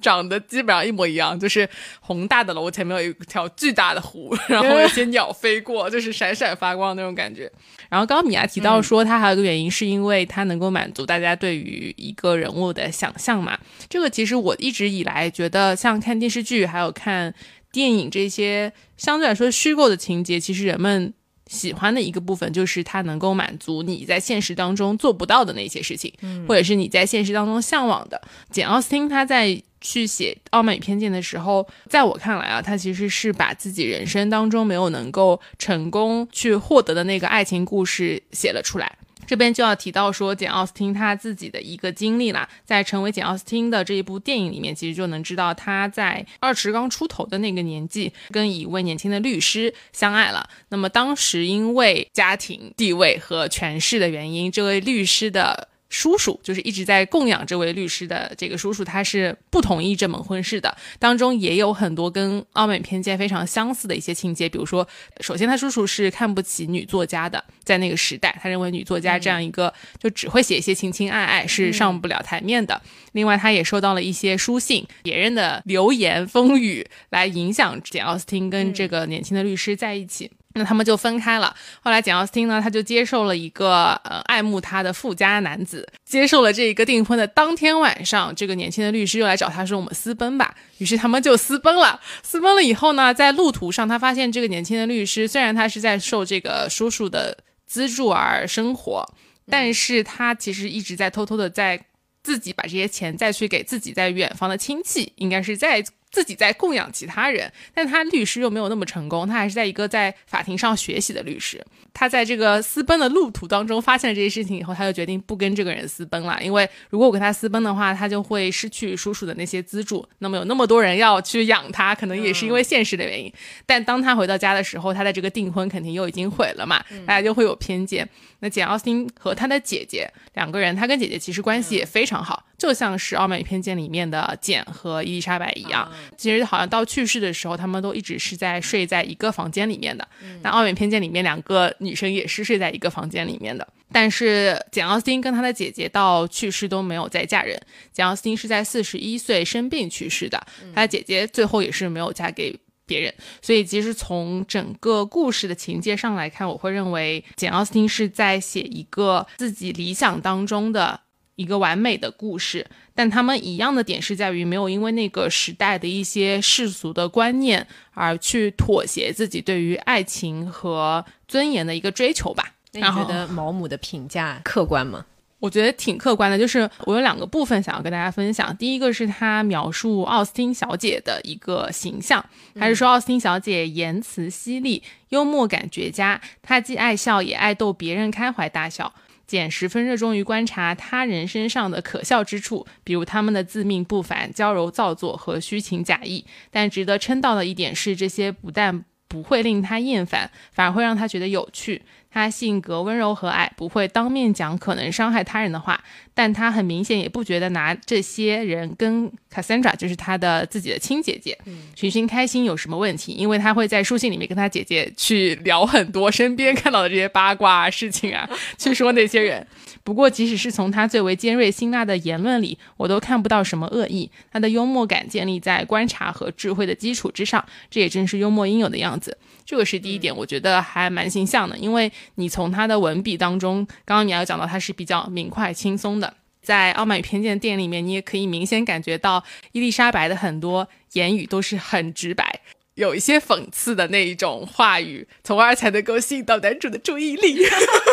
[SPEAKER 2] 长得基本上一模一样，就是宏大的楼前面有一条巨大的湖，然后有些鸟飞过，就是闪闪发光那种感觉。然后刚刚米娅提到说，它还有一个原因是因为它能够满足大家对于一个人物的想象嘛。这个其实我一直以来觉得，像看电视剧还有看电影这些相对来说虚构的情节，其实人们。喜欢的一个部分就是它能够满足你在现实当中做不到的那些事情，或者是你在现实当中向往的。简奥斯汀他在去写《傲慢与偏见》的时候，在我看来啊，他其实是把自己人生当中没有能够成功去获得的那个爱情故事写了出来。这边就要提到说，简奥斯汀他自己的一个经历啦，在成为简奥斯汀的这一部电影里面，其实就能知道他在二十刚出头的那个年纪，跟一位年轻的律师相爱了。那么当时因为家庭地位和权势的原因，这位律师的。叔叔就是一直在供养这位律师的这个叔叔，他是不同意这门婚事的。当中也有很多跟《傲慢偏见》非常相似的一些情节，比如说，首先他叔叔是看不起女作家的，在那个时代，他认为女作家这样一个就只会写一些情情爱爱是上不了台面的。另外，他也收到了一些书信，别人的流言风语来影响简奥斯汀跟这个年轻的律师在一起。那他们就分开了。后来简奥斯汀呢，他就接受了一个呃爱慕他的富家男子。接受了这一个订婚的当天晚上，这个年轻的律师又来找他说：“我们私奔吧。”于是他们就私奔了。私奔了以后呢，在路途上，他发现这个年轻的律师虽然他是在受这个叔叔的资助而生活，但是他其实一直在偷偷的在自己把这些钱再去给自己在远方的亲戚，应该是在。自己在供养其他人，但他律师又没有那么成功，他还是在一个在法庭上学习的律师。他在这个私奔的路途当中发现了这些事情以后，他就决定不跟这个人私奔了，因为如果我跟他私奔的话，他就会失去叔叔的那些资助。那么有那么多人要去养他，可能也是因为现实的原因。但当他回到家的时候，他的这个订婚肯定又已经毁了嘛，大家就会有偏见。那简奥斯汀和他的姐姐两个人，他跟姐姐其实关系也非常好，就像是《傲慢与偏见》里面的简和伊丽莎白一样。其实好像到去世的时候，他们都一直是在睡在一个房间里面的。那《傲慢与偏见》里面两个女生也是睡在一个房间里面的。但是简奥斯汀跟他的姐姐到去世都没有再嫁人。简奥斯汀是在四十一岁生病去世的，他的姐姐最后也是没有嫁给。别人，所以其实从整个故事的情节上来看，我会认为简奥斯汀是在写一个自己理想当中的一个完美的故事。但他们一样的点是在于，没有因为那个时代的一些世俗的观念而去妥协自己对于爱情和尊严的一个追求吧。
[SPEAKER 3] 那你觉得毛姆的评价 客观吗？
[SPEAKER 2] 我觉得挺客观的，就是我有两个部分想要跟大家分享。第一个是他描述奥斯汀小姐的一个形象，还是说奥斯汀小姐言辞犀利，幽默感绝佳，她既爱笑也爱逗别人开怀大笑。简十分热衷于观察他人身上的可笑之处，比如他们的自命不凡、娇柔造作和虚情假意。但值得称道的一点是，这些不但不会令他厌烦，反而会让他觉得有趣。他性格温柔和蔼，不会当面讲可能伤害他人的话，但他很明显也不觉得拿这些人跟 Cassandra，就是他的自己的亲姐姐，寻寻开心有什么问题？因为他会在书信里面跟他姐姐去聊很多身边看到的这些八卦事情啊，去说那些人。不过，即使是从他最为尖锐辛辣的言论里，我都看不到什么恶意。他的幽默感建立在观察和智慧的基础之上，这也正是幽默应有的样子。这个是第一点，我觉得还蛮形象的，因为你从他的文笔当中，刚刚你要讲到他是比较明快轻松的，在《傲慢与偏见》电影里面，你也可以明显感觉到伊丽莎白的很多言语都是很直白，有一些讽刺的那一种话语，从而才能够吸引到男主的注意力。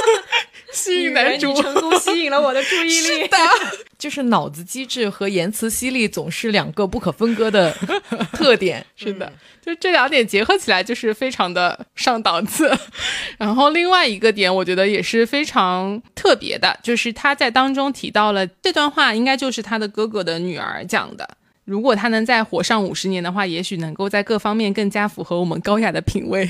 [SPEAKER 2] 吸引男主
[SPEAKER 3] 成功吸引了我的注意力。
[SPEAKER 2] 是的，
[SPEAKER 1] 就是脑子机智和言辞犀利总是两个不可分割的 特点。
[SPEAKER 2] 是的，就这两点结合起来就是非常的上档次。然后另外一个点，我觉得也是非常特别的，就是他在当中提到了这段话，应该就是他的哥哥的女儿讲的。如果他能再活上五十年的话，也许能够在各方面更加符合我们高雅的品味。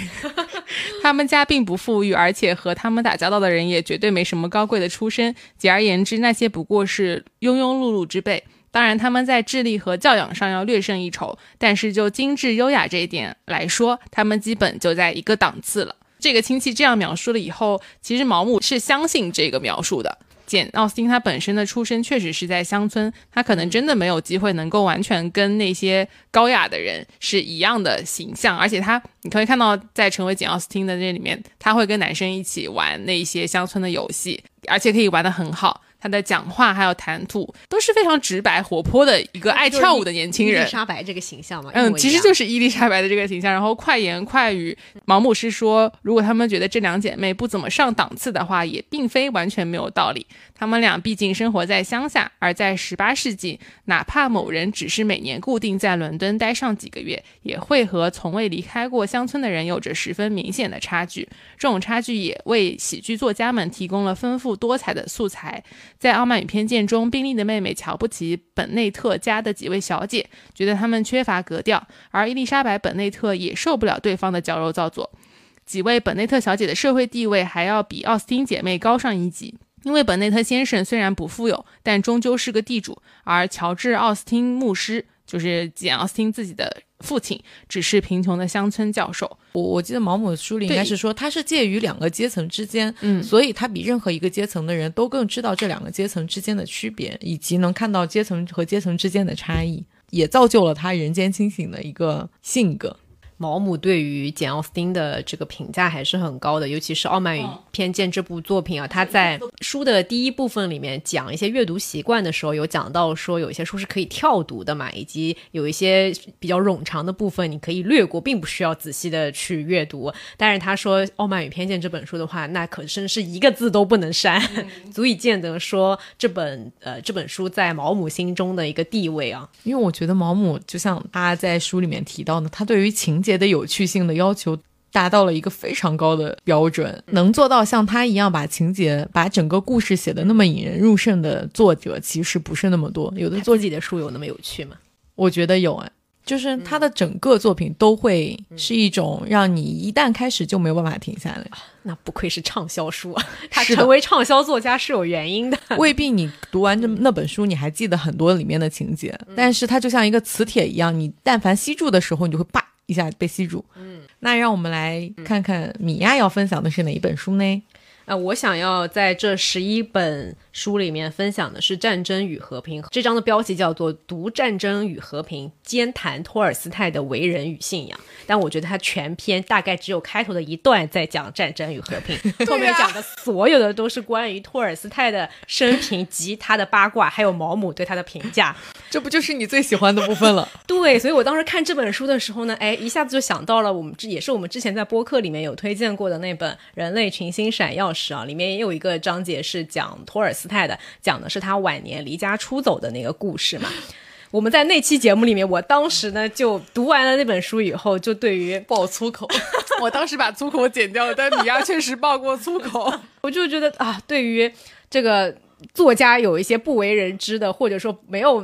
[SPEAKER 2] 他们家并不富裕，而且和他们打交道的人也绝对没什么高贵的出身。简而言之，那些不过是庸庸碌碌之辈。当然，他们在智力和教养上要略胜一筹，但是就精致优雅这一点来说，他们基本就在一个档次了。这个亲戚这样描述了以后，其实毛姆是相信这个描述的。简奥斯汀他本身的出身确实是在乡村，他可能真的没有机会能够完全跟那些高雅的人是一样的形象，而且他你可以看到在成为简奥斯汀的那里面，他会跟男生一起玩那些乡村的游戏，而且可以玩得很好。他的讲话还有谈吐都是非常直白活泼的一个爱跳舞的年轻人，伊
[SPEAKER 3] 丽莎白这个形象嘛，
[SPEAKER 2] 嗯，其实就是伊丽莎白的这个形象。然后快言快语，毛姆是说，如果他们觉得这两姐妹不怎么上档次的话，也并非完全没有道理。他们俩毕竟生活在乡下，而在十八世纪，哪怕某人只是每年固定在伦敦待上几个月，也会和从未离开过乡村的人有着十分明显的差距。这种差距也为喜剧作家们提供了丰富多彩的素材。在《傲慢与偏见》中，宾利的妹妹瞧不起本内特家的几位小姐，觉得他们缺乏格调；而伊丽莎白·本内特也受不了对方的矫揉造作。几位本内特小姐的社会地位还要比奥斯汀姐妹高上一级。因为本内特先生虽然不富有，但终究是个地主，而乔治·奥斯汀牧师就是简·奥斯汀自己的父亲，只是贫穷的乡村教授。
[SPEAKER 1] 我我记得毛姆的书里应该是说，他是介于两个阶层之间，
[SPEAKER 2] 嗯，
[SPEAKER 1] 所以他比任何一个阶层的人都更知道这两个阶层之间的区别，以及能看到阶层和阶层之间的差异，也造就了他人间清醒的一个性格。
[SPEAKER 3] 毛姆对于简·奥斯汀的这个评价还是很高的，尤其是《傲慢与偏见》这部作品啊，他在书的第一部分里面讲一些阅读习惯的时候，有讲到说有一些书是可以跳读的嘛，以及有一些比较冗长的部分你可以略过，并不需要仔细的去阅读。但是他说《傲慢与偏见》这本书的话，那可真是一个字都不能删，足以见得说这本呃这本书在毛姆心中的一个地位啊。
[SPEAKER 1] 因为我觉得毛姆就像他在书里面提到的，他对于情节的有趣性的要求达到了一个非常高的标准，能做到像他一样把情节、把整个故事写的那么引人入胜的作者，其实不是那么多。有的作
[SPEAKER 3] 自己的书有那么有趣吗？
[SPEAKER 1] 我觉得有啊，就是他的整个作品都会是一种让你一旦开始就没有办法停下来。
[SPEAKER 3] 那不愧是畅销书啊！他成为畅销作家是有原因的，
[SPEAKER 1] 未必你读完这那本书你还记得很多里面的情节，但是它就像一个磁铁一样，你但凡吸住的时候，你就会叭。一下被吸住，
[SPEAKER 3] 嗯，
[SPEAKER 1] 那让我们来看看米娅要分享的是哪一本书呢？
[SPEAKER 3] 啊，我想要在这十一本书里面分享的是《战争与和平》，这章的标题叫做《读战争与和平》，兼谈托尔斯泰的为人与信仰。但我觉得他全篇大概只有开头的一段在讲战争与和平，后面讲的所有的都是关于托尔斯泰的生平及他的八卦，还有毛姆对他的评价。
[SPEAKER 1] 这不就是你最喜欢的部分了？
[SPEAKER 3] 对，所以我当时看这本书的时候呢，哎，一下子就想到了我们这也是我们之前在播客里面有推荐过的那本《人类群星闪耀时》啊，里面也有一个章节是讲托尔斯泰的，讲的是他晚年离家出走的那个故事嘛。我们在那期节目里面，我当时呢就读完了那本书以后，就对于
[SPEAKER 1] 爆粗口，
[SPEAKER 2] 我当时把粗口剪掉了，但米娅确实爆过粗口，
[SPEAKER 3] 我就觉得啊，对于这个作家有一些不为人知的，或者说没有。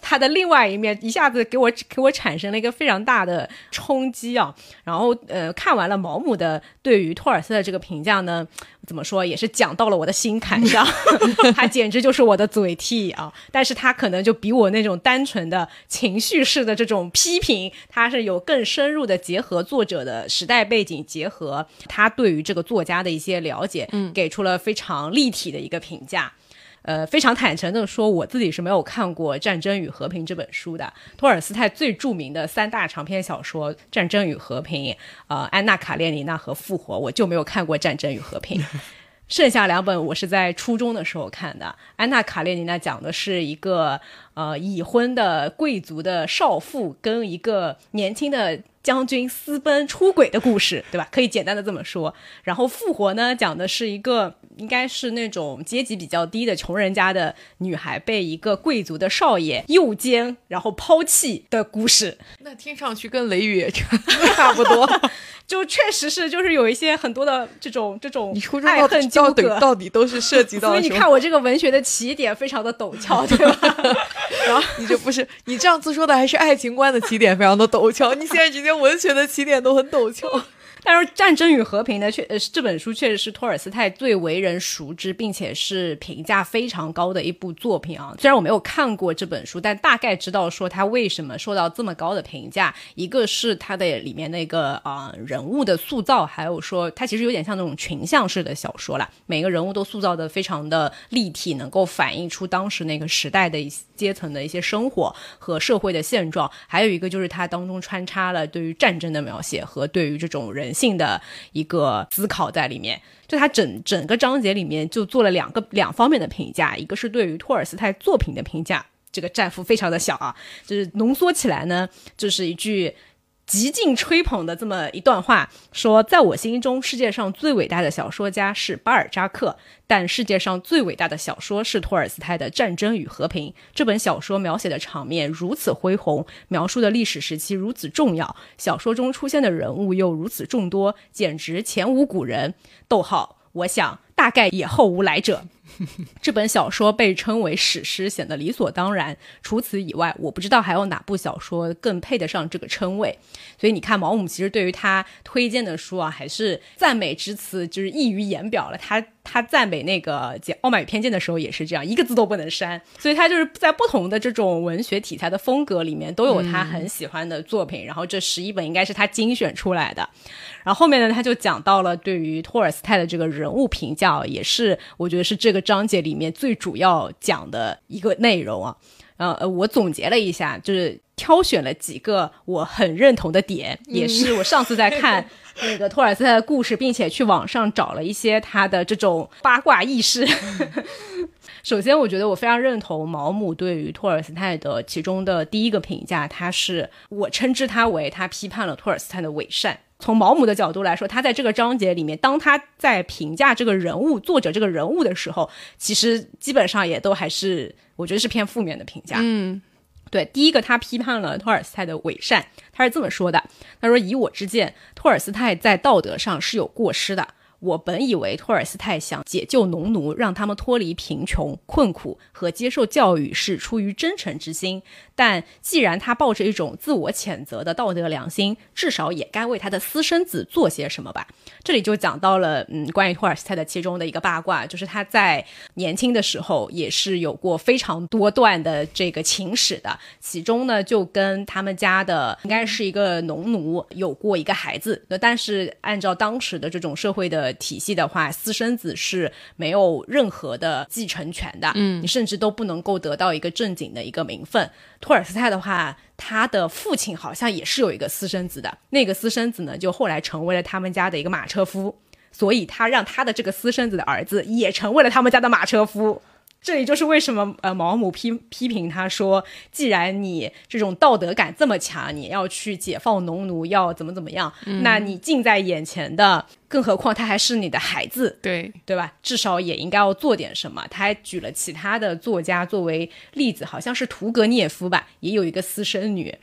[SPEAKER 3] 他的另外一面一下子给我给我产生了一个非常大的冲击啊！然后呃，看完了毛姆的对于托尔斯的这个评价呢，怎么说也是讲到了我的心坎上，他简直就是我的嘴替啊！但是他可能就比我那种单纯的情绪式的这种批评，他是有更深入的结合作者的时代背景，结合他对于这个作家的一些了解，
[SPEAKER 2] 嗯，
[SPEAKER 3] 给出了非常立体的一个评价。呃，非常坦诚的说，我自己是没有看过《战争与和平》这本书的。托尔斯泰最著名的三大长篇小说《战争与和平》、呃，《安娜·卡列尼娜》和《复活》，我就没有看过《战争与和平》。剩下两本我是在初中的时候看的，《安娜·卡列尼娜》讲的是一个呃已婚的贵族的少妇跟一个年轻的。将军私奔出轨的故事，对吧？可以简单的这么说。然后复活呢，讲的是一个应该是那种阶级比较低的穷人家的女孩被一个贵族的少爷诱奸，然后抛弃的故事。
[SPEAKER 1] 那听上去跟雷雨也差差不多，
[SPEAKER 3] 就确实是就是有一些很多的这种这种
[SPEAKER 1] 爱恨纠葛到底都是涉及到。
[SPEAKER 3] 所以你看我这个文学的起点非常的陡峭，对吧？然后
[SPEAKER 1] 你这不是你这样子说的还是爱情观的起点非常的陡峭，你现在直接。文学的起点都很陡峭，
[SPEAKER 3] 但是《战争与和平》呢，确呃这本书确实是托尔斯泰最为人熟知，并且是评价非常高的一部作品啊。虽然我没有看过这本书，但大概知道说他为什么受到这么高的评价。一个是他的里面那个啊人物的塑造，还有说他其实有点像那种群像式的小说啦，每个人物都塑造的非常的立体，能够反映出当时那个时代的一些阶层的一些生活和社会的现状。还有一个就是它当中穿插了对于战争的描写和对于这种人性的一个思考在里面。就他整整个章节里面就做了两个两方面的评价，一个是对于托尔斯泰作品的评价，这个战幅非常的小啊，就是浓缩起来呢，就是一句。极尽吹捧的这么一段话，说在我心中，世界上最伟大的小说家是巴尔扎克，但世界上最伟大的小说是托尔斯泰的《战争与和平》。这本小说描写的场面如此恢宏，描述的历史时期如此重要，小说中出现的人物又如此众多，简直前无古人。逗号，我想大概也后无来者。这本小说被称为史诗，显得理所当然。除此以外，我不知道还有哪部小说更配得上这个称谓。所以你看，毛姆其实对于他推荐的书啊，还是赞美之词就是溢于言表了。他他赞美那个《傲慢与偏见》的时候也是这样，一个字都不能删。所以他就是在不同的这种文学题材的风格里面，都有他很喜欢的作品。然后这十一本应该是他精选出来的。然后后面呢，他就讲到了对于托尔斯泰的这个人物评价，也是我觉得是这个章节里面最主要讲的一个内容啊。呃，我总结了一下，就是挑选了几个我很认同的点，也是我上次在看 那个托尔斯泰的故事，并且去网上找了一些他的这种八卦轶事。首先，我觉得我非常认同毛姆对于托尔斯泰的其中的第一个评价，他是我称之他为他批判了托尔斯泰的伪善。从毛姆的角度来说，他在这个章节里面，当他在评价这个人物、作者这个人物的时候，其实基本上也都还是我觉得是偏负面的评价。
[SPEAKER 2] 嗯，
[SPEAKER 3] 对，第一个他批判了托尔斯泰的伪善，他是这么说的：他说，以我之见，托尔斯泰在道德上是有过失的。我本以为托尔斯泰想解救农奴，让他们脱离贫穷困苦和接受教育，是出于真诚之心。但既然他抱着一种自我谴责的道德良心，至少也该为他的私生子做些什么吧。这里就讲到了，嗯，关于托尔斯泰的其中的一个八卦，就是他在年轻的时候也是有过非常多段的这个情史的。其中呢，就跟他们家的应该是一个农奴有过一个孩子。但是按照当时的这种社会的体系的话，私生子是没有任何的继承权的。嗯，你甚至都不能够得到一个正经的一个名分。托尔斯泰的话，他的父亲好像也是有一个私生子的，那个私生子呢，就后来成为了他们家的一个马车夫，所以他让他的这个私生子的儿子也成为了他们家的马车夫。这里就是为什么呃毛姆批批评他说，既然你这种道德感这么强，你要去解放农奴，要怎么怎么样，那你近在眼前的，更何况他还是你的孩子，
[SPEAKER 2] 对
[SPEAKER 3] 对吧？至少也应该要做点什么。他还举了其他的作家作为例子，好像是屠格涅夫吧，也有一个私生女。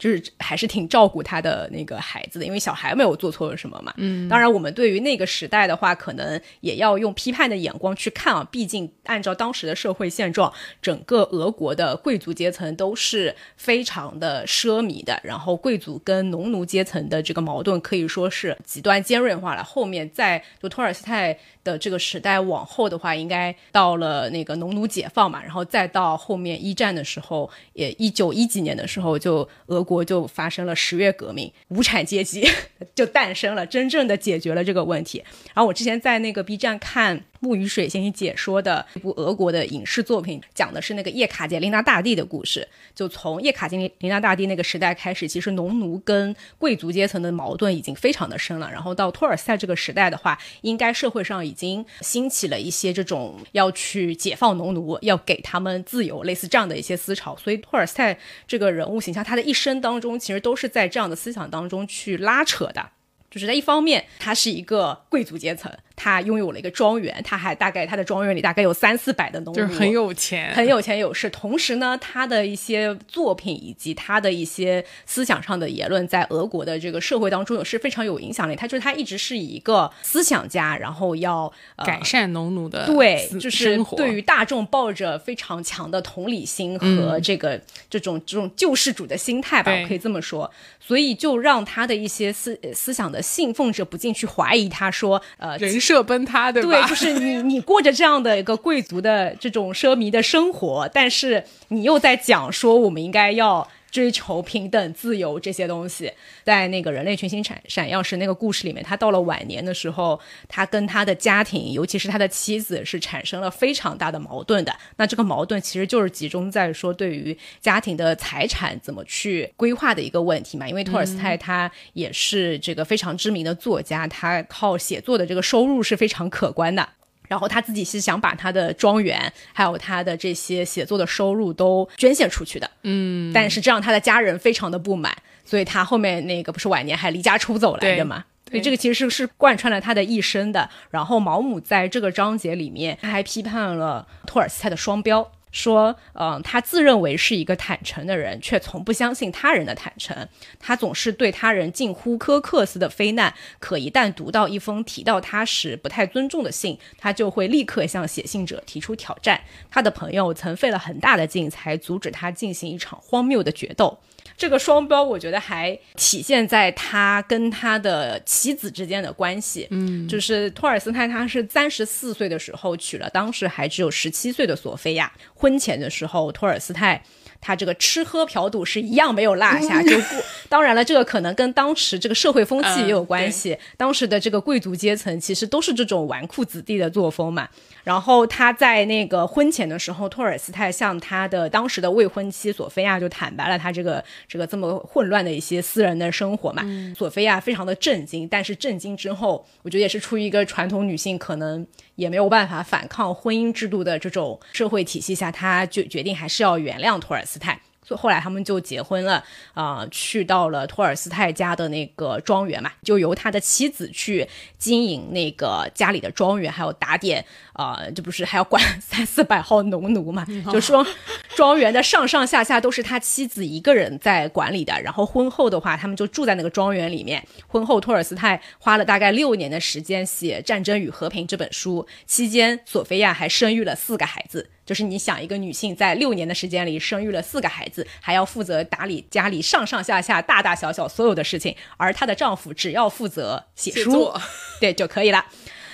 [SPEAKER 3] 就是还是挺照顾他的那个孩子的，因为小孩没有做错了什么嘛。嗯，当然我们对于那个时代的话，可能也要用批判的眼光去看啊。毕竟按照当时的社会现状，整个俄国的贵族阶层都是非常的奢靡的，然后贵族跟农奴阶层的这个矛盾可以说是极端尖锐化了。后面在就托尔斯泰。的这个时代往后的话，应该到了那个农奴解放嘛，然后再到后面一战的时候，也一九一几年的时候，就俄国就发生了十月革命，无产阶级 就诞生了，真正的解决了这个问题。然后我之前在那个 B 站看。木鱼水先生解说的一部俄国的影视作品，讲的是那个叶卡捷琳娜大帝的故事。就从叶卡捷琳娜大帝那个时代开始，其实农奴跟贵族阶层的矛盾已经非常的深了。然后到托尔斯泰这个时代的话，应该社会上已经兴起了一些这种要去解放农奴，要给他们自由，类似这样的一些思潮。所以托尔斯泰这个人物形象，他的一生当中其实都是在这样的思想当中去拉扯的。就是在一方面，他是一个贵族阶层。他拥有了一个庄园，他还大概他的庄园里大概有三四百的农奴，
[SPEAKER 2] 就是很有钱，
[SPEAKER 3] 很有钱有势。同时呢，他的一些作品以及他的一些思想上的言论，在俄国的这个社会当中也是非常有影响力。他就是他一直是以一个思想家，然后要、呃、
[SPEAKER 2] 改善农奴的
[SPEAKER 3] 对，就是对于大众抱着非常强的同理心和这个、这种这种救世主的心态吧，我可以这么说。所以就让他的一些思呃思想的信奉者不禁去怀疑他说，呃，
[SPEAKER 2] 人设崩塌，对吧？
[SPEAKER 3] 对，就是你你过着这样的一个贵族的这种奢靡的生活，但是你又在讲说我们应该要追求平等、自由这些东西。在那个人类群星闪闪耀时那个故事里面，他到了晚年的时候，他跟他的家庭，尤其是他的妻子，是产生了非常大的矛盾的。那这个矛盾其实就是集中在说对于家庭的财产怎么去规划的一个问题嘛。因为托尔斯泰他也是这个非常知名的作家，他靠写作的这个收入是非常可观的。然后他自己是想把他的庄园，还有他的这些写作的收入都捐献出去的，嗯，但是这让他的家人非常的不满，所以他后面那个不是晚年还离家出走来着嘛？所以这个其实是是贯穿了他的一生的。然后毛姆在这个章节里面，他还批判了托尔斯泰的双标。说，嗯，他自认为是一个坦诚的人，却从不相信他人的坦诚。他总是对他人近乎苛刻似的非难，可一旦读到一封提到他时不太尊重的信，他就会立刻向写信者提出挑战。他的朋友曾费了很大的劲才阻止他进行一场荒谬的决斗。这个双标，我觉得还体现在他跟他的妻子之间的关系。嗯，就是托尔斯泰，他是三十四岁的时候娶了当时还只有十七岁的索菲亚。婚前的时候，托尔斯泰他这个吃喝嫖赌是一样没有落下，就过。当然了，这个可能跟当时这个社会风气也有关系。当时的这个贵族阶层其实都是这种纨绔子弟的作风嘛。然后他在那个婚前的时候，托尔斯泰向他的当时的未婚妻索菲亚就坦白了他这个这个这么混乱的一些私人的生活嘛。索菲亚非常的震惊，但是震惊之后，我觉得也是出于一个传统女性可能也没有办法反抗婚姻制度的这种社会体系下，他就决定还是要原谅托尔斯泰。后来他们就结婚了，啊、呃，去到了托尔斯泰家的那个庄园嘛，就由他的妻子去经营那个家里的庄园，还有打点，呃，这不是还要管三四百号农奴嘛？就说庄园的上上下下都是他妻子一个人在管理的。然后婚后的话，他们就住在那个庄园里面。婚后，托尔斯泰花了大概六年的时间写《战争与和平》这本书，期间索菲亚还生育了四个孩子。就是你想，一个女性在六年的时间里生育了四个孩子，还要负责打理家里上上下下、大大小小所有的事情，而她的丈夫只要负责写书，对就可以了。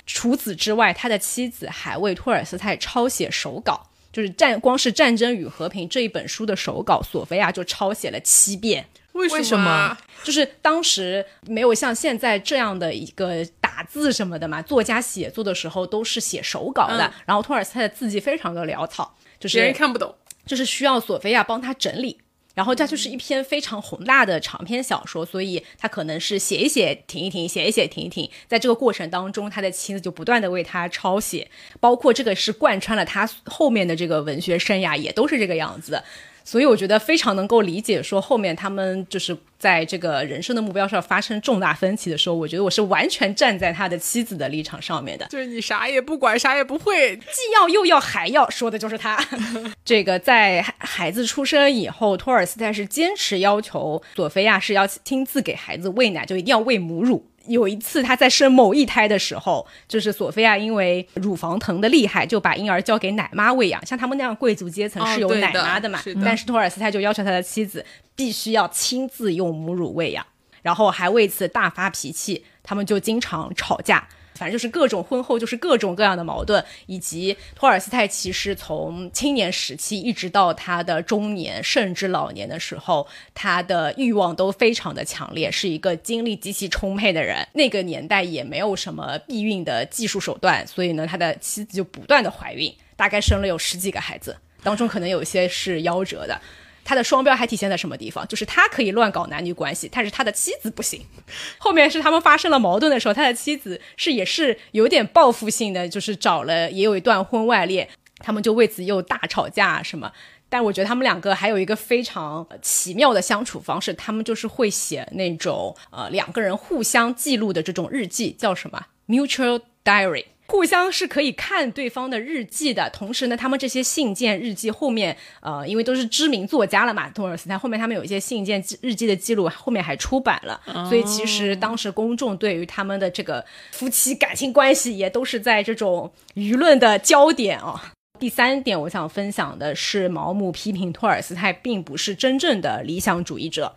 [SPEAKER 3] 除此之外，他的妻子还为托尔斯泰抄写手稿，就是战光是《战争与和平》这一本书的手稿，索菲亚就抄写了七遍。
[SPEAKER 2] 为什么？
[SPEAKER 3] 就是当时没有像现在这样的一个打字什么的嘛，作家写作的时候都是写手稿的。嗯、然后托尔斯泰的字迹非常的潦草，就是
[SPEAKER 2] 别人看不懂，
[SPEAKER 3] 就是需要索菲亚帮他整理。然后它就是一篇非常宏大的长篇小说，所以他可能是写一写停一停，写一写停一停。在这个过程当中，他的妻子就不断的为他抄写，包括这个是贯穿了他后面的这个文学生涯，也都是这个样子。所以我觉得非常能够理解，说后面他们就是在这个人生的目标上发生重大分歧的时候，我觉得我是完全站在他的妻子的立场上面的。
[SPEAKER 2] 就是你啥也不管，啥也不会，
[SPEAKER 3] 既 要又要还要，说的就是他。这个在孩子出生以后，托尔斯泰是坚持要求索菲亚是要亲自给孩子喂奶，就一定要喂母乳。有一次，他在生某一胎的时候，就是索菲亚因为乳房疼的厉害，就把婴儿交给奶妈喂养。像他们那样贵族阶层是有奶妈的嘛？
[SPEAKER 2] 哦、的
[SPEAKER 3] 但是托尔斯泰就要求他的妻子必须要亲自用母乳喂养，然后还为此大发脾气，他们就经常吵架。反正就是各种婚后就是各种各样的矛盾，以及托尔斯泰其实从青年时期一直到他的中年甚至老年的时候，他的欲望都非常的强烈，是一个精力极其充沛的人。那个年代也没有什么避孕的技术手段，所以呢，他的妻子就不断的怀孕，大概生了有十几个孩子，当中可能有一些是夭折的。他的双标还体现在什么地方？就是他可以乱搞男女关系，但是他的妻子不行。后面是他们发生了矛盾的时候，他的妻子是也是有点报复性的，就是找了也有一段婚外恋，他们就为此又大吵架什么。但我觉得他们两个还有一个非常奇妙的相处方式，他们就是会写那种呃两个人互相记录的这种日记，叫什么 mutual diary。互相是可以看对方的日记的，同时呢，他们这些信件、日记后面，呃，因为都是知名作家了嘛，托尔斯泰后面他们有一些信件、日记的记录，后面还出版了，所以其实当时公众对于他们的这个夫妻感情关系也都是在这种舆论的焦点哦。第三点，我想分享的是，毛姆批评托尔斯泰并不是真正的理想主义者。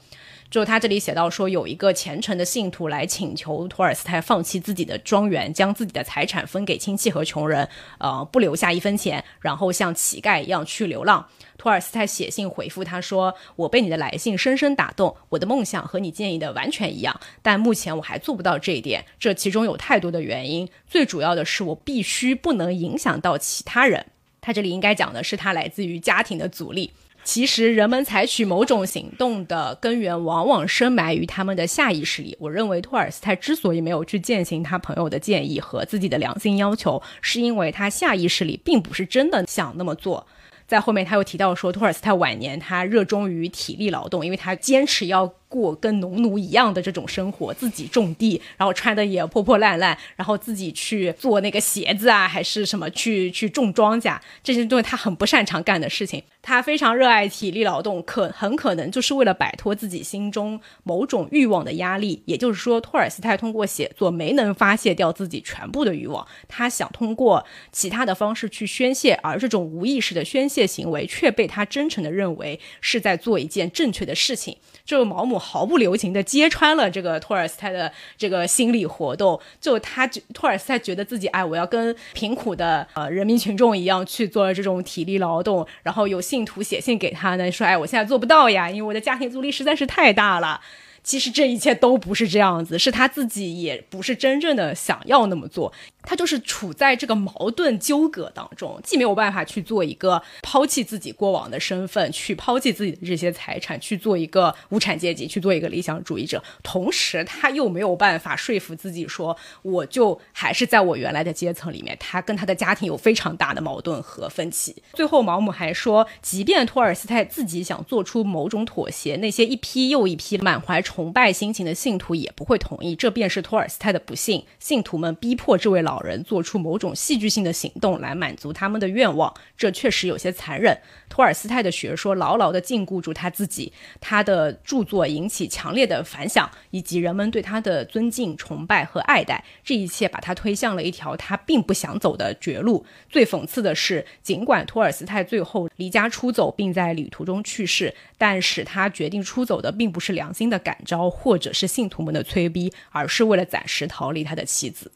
[SPEAKER 3] 就他这里写到说，有一个虔诚的信徒来请求托尔斯泰放弃自己的庄园，将自己的财产分给亲戚和穷人，呃，不留下一分钱，然后像乞丐一样去流浪。托尔斯泰写信回复他说：“我被你的来信深深打动，我的梦想和你建议的完全一样，但目前我还做不到这一点。这其中有太多的原因，最主要的是我必须不能影响到其他人。”他这里应该讲的是他来自于家庭的阻力。其实，人们采取某种行动的根源，往往深埋于他们的下意识里。我认为，托尔斯泰之所以没有去践行他朋友的建议和自己的良心要求，是因为他下意识里并不是真的想那么做。在后面，他又提到说，托尔斯泰晚年他热衷于体力劳动，因为他坚持要。过跟农奴一样的这种生活，自己种地，然后穿的也破破烂烂，然后自己去做那个鞋子啊，还是什么去去种庄稼，这些都是他很不擅长干的事情。他非常热爱体力劳动，可很可能就是为了摆脱自己心中某种欲望的压力。也就是说，托尔斯泰通过写作没能发泄掉自己全部的欲望，他想通过其他的方式去宣泄，而这种无意识的宣泄行为却被他真诚的认为是在做一件正确的事情。就毛姆毫不留情地揭穿了这个托尔斯泰的这个心理活动，就他托尔斯泰觉得自己哎，我要跟贫苦的呃人民群众一样去做这种体力劳动，然后有信徒写信给他呢，说哎，我现在做不到呀，因为我的家庭阻力实在是太大了。其实这一切都不是这样子，是他自己也不是真正的想要那么做，他就是处在这个矛盾纠葛当中，既没有办法去做一个抛弃自己过往的身份，去抛弃自己的这些财产，去做一个无产阶级，去做一个理想主义者，同时他又没有办法说服自己说，我就还是在我原来的阶层里面。他跟他的家庭有非常大的矛盾和分歧。最后，毛姆还说，即便托尔斯泰自己想做出某种妥协，那些一批又一批满怀。崇拜心情的信徒也不会同意，这便是托尔斯泰的不幸。信徒们逼迫这位老老人做出某种戏剧性的行动来满足他们的愿望，这确实有些残忍。托尔斯泰的学说牢牢地禁锢住他自己，他的著作引起强烈的反响，以及人们对他的尊敬、崇拜和爱戴。这一切把他推向了一条他并不想走的绝路。最讽刺的是，尽管托尔斯泰最后离家出走，并在旅途中去世，但使他决定出走的并不是良心的感。召或者是信徒们的催逼，而是为了暂时逃离他的妻子。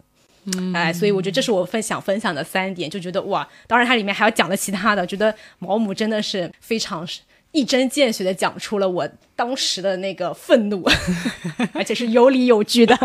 [SPEAKER 3] 嗯，哎，所以我觉得这是我分享分享的三点，就觉得哇，当然它里面还要讲了其他的，觉得毛姆真的是非常一针见血的讲出了我当时的那个愤怒，而且是有理有据的。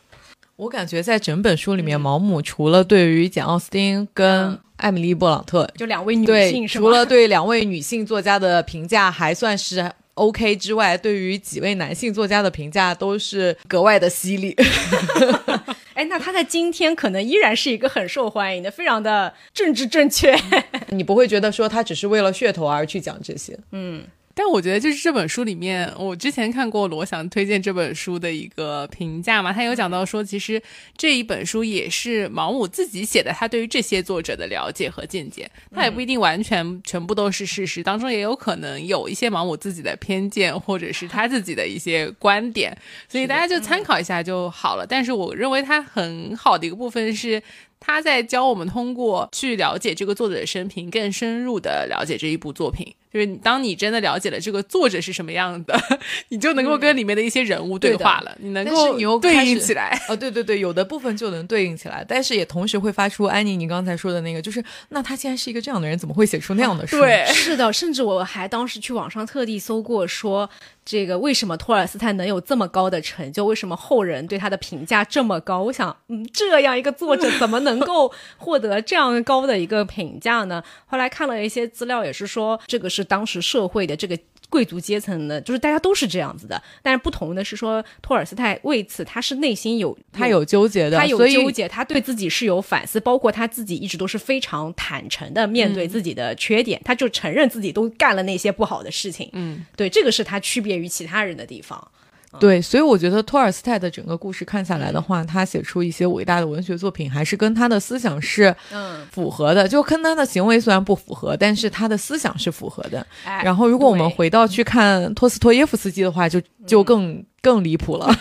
[SPEAKER 1] 我感觉在整本书里面，毛姆除了对于简奥斯汀跟艾米丽·布朗特
[SPEAKER 3] 就两位女性，
[SPEAKER 1] 除了对两位女性作家的评价还算是。OK 之外，对于几位男性作家的评价都是格外的犀利。
[SPEAKER 3] 哎，那他在今天可能依然是一个很受欢迎的，非常的政治正确。
[SPEAKER 1] 你不会觉得说他只是为了噱头而去讲这些？
[SPEAKER 3] 嗯。
[SPEAKER 2] 但我觉得，就是这本书里面，我之前看过罗翔推荐这本书的一个评价嘛，他有讲到说，其实这一本书也是毛姆自己写的，他对于这些作者的了解和见解，他也不一定完全全部都是事实，当中也有可能有一些毛姆自己的偏见，或者是他自己的一些观点，所以大家就参考一下就好了。但是我认为他很好的一个部分是。他在教我们通过去了解这个作者的生平，更深入的了解这一部作品。就是当你真的了解了这个作者是什么样的，你就能够跟里面的一些人物对话了，你能够对应起来。
[SPEAKER 1] 哦，对对对，有的部分就能对应起来，但是也同时会发出安妮你刚才说的那个，就是那他既然是一个这样的人，怎么会写出那样的书？
[SPEAKER 2] 对，
[SPEAKER 3] 是的，甚至我还当时去网上特地搜过说。这个为什么托尔斯泰能有这么高的成就？为什么后人对他的评价这么高？我想，嗯，这样一个作者怎么能够获得这样高的一个评价呢？后来看了一些资料，也是说，这个是当时社会的这个。贵族阶层的，就是大家都是这样子的，但是不同的是说，托尔斯泰为此他是内心有
[SPEAKER 1] 他有纠结的，
[SPEAKER 3] 他有纠结，他对自己是有反思，包括他自己一直都是非常坦诚的面对自己的缺点，他就承认自己都干了那些不好的事情。
[SPEAKER 2] 嗯，
[SPEAKER 3] 对，这个是他区别于其他人的地方。
[SPEAKER 1] 对，所以我觉得托尔斯泰的整个故事看下来的话，他写出一些伟大的文学作品，还是跟他的思想是
[SPEAKER 3] 嗯，
[SPEAKER 1] 符合的。就跟他的行为虽然不符合，但是他的思想是符合的。
[SPEAKER 3] 哎
[SPEAKER 1] 然后，如果我们回到去看托斯托耶夫斯基的话，就就更、更离谱了。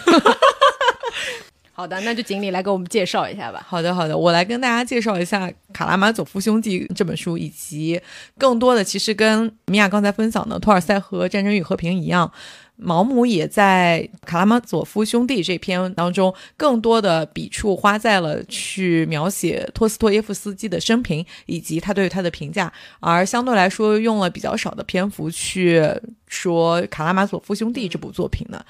[SPEAKER 3] 好的，那就锦鲤来给我们介绍一下吧。
[SPEAKER 1] 好的，好的，我来跟大家介绍一下《卡拉马佐夫兄弟》这本书，以及更多的其实跟米娅刚才分享的托尔斯泰和《战争与和平》一样，毛姆也在《卡拉马佐夫兄弟》这篇当中，更多的笔触花在了去描写托斯托耶夫斯基的生平以及他对他的评价，而相对来说用了比较少的篇幅去说《卡拉马佐夫兄弟》这部作品呢。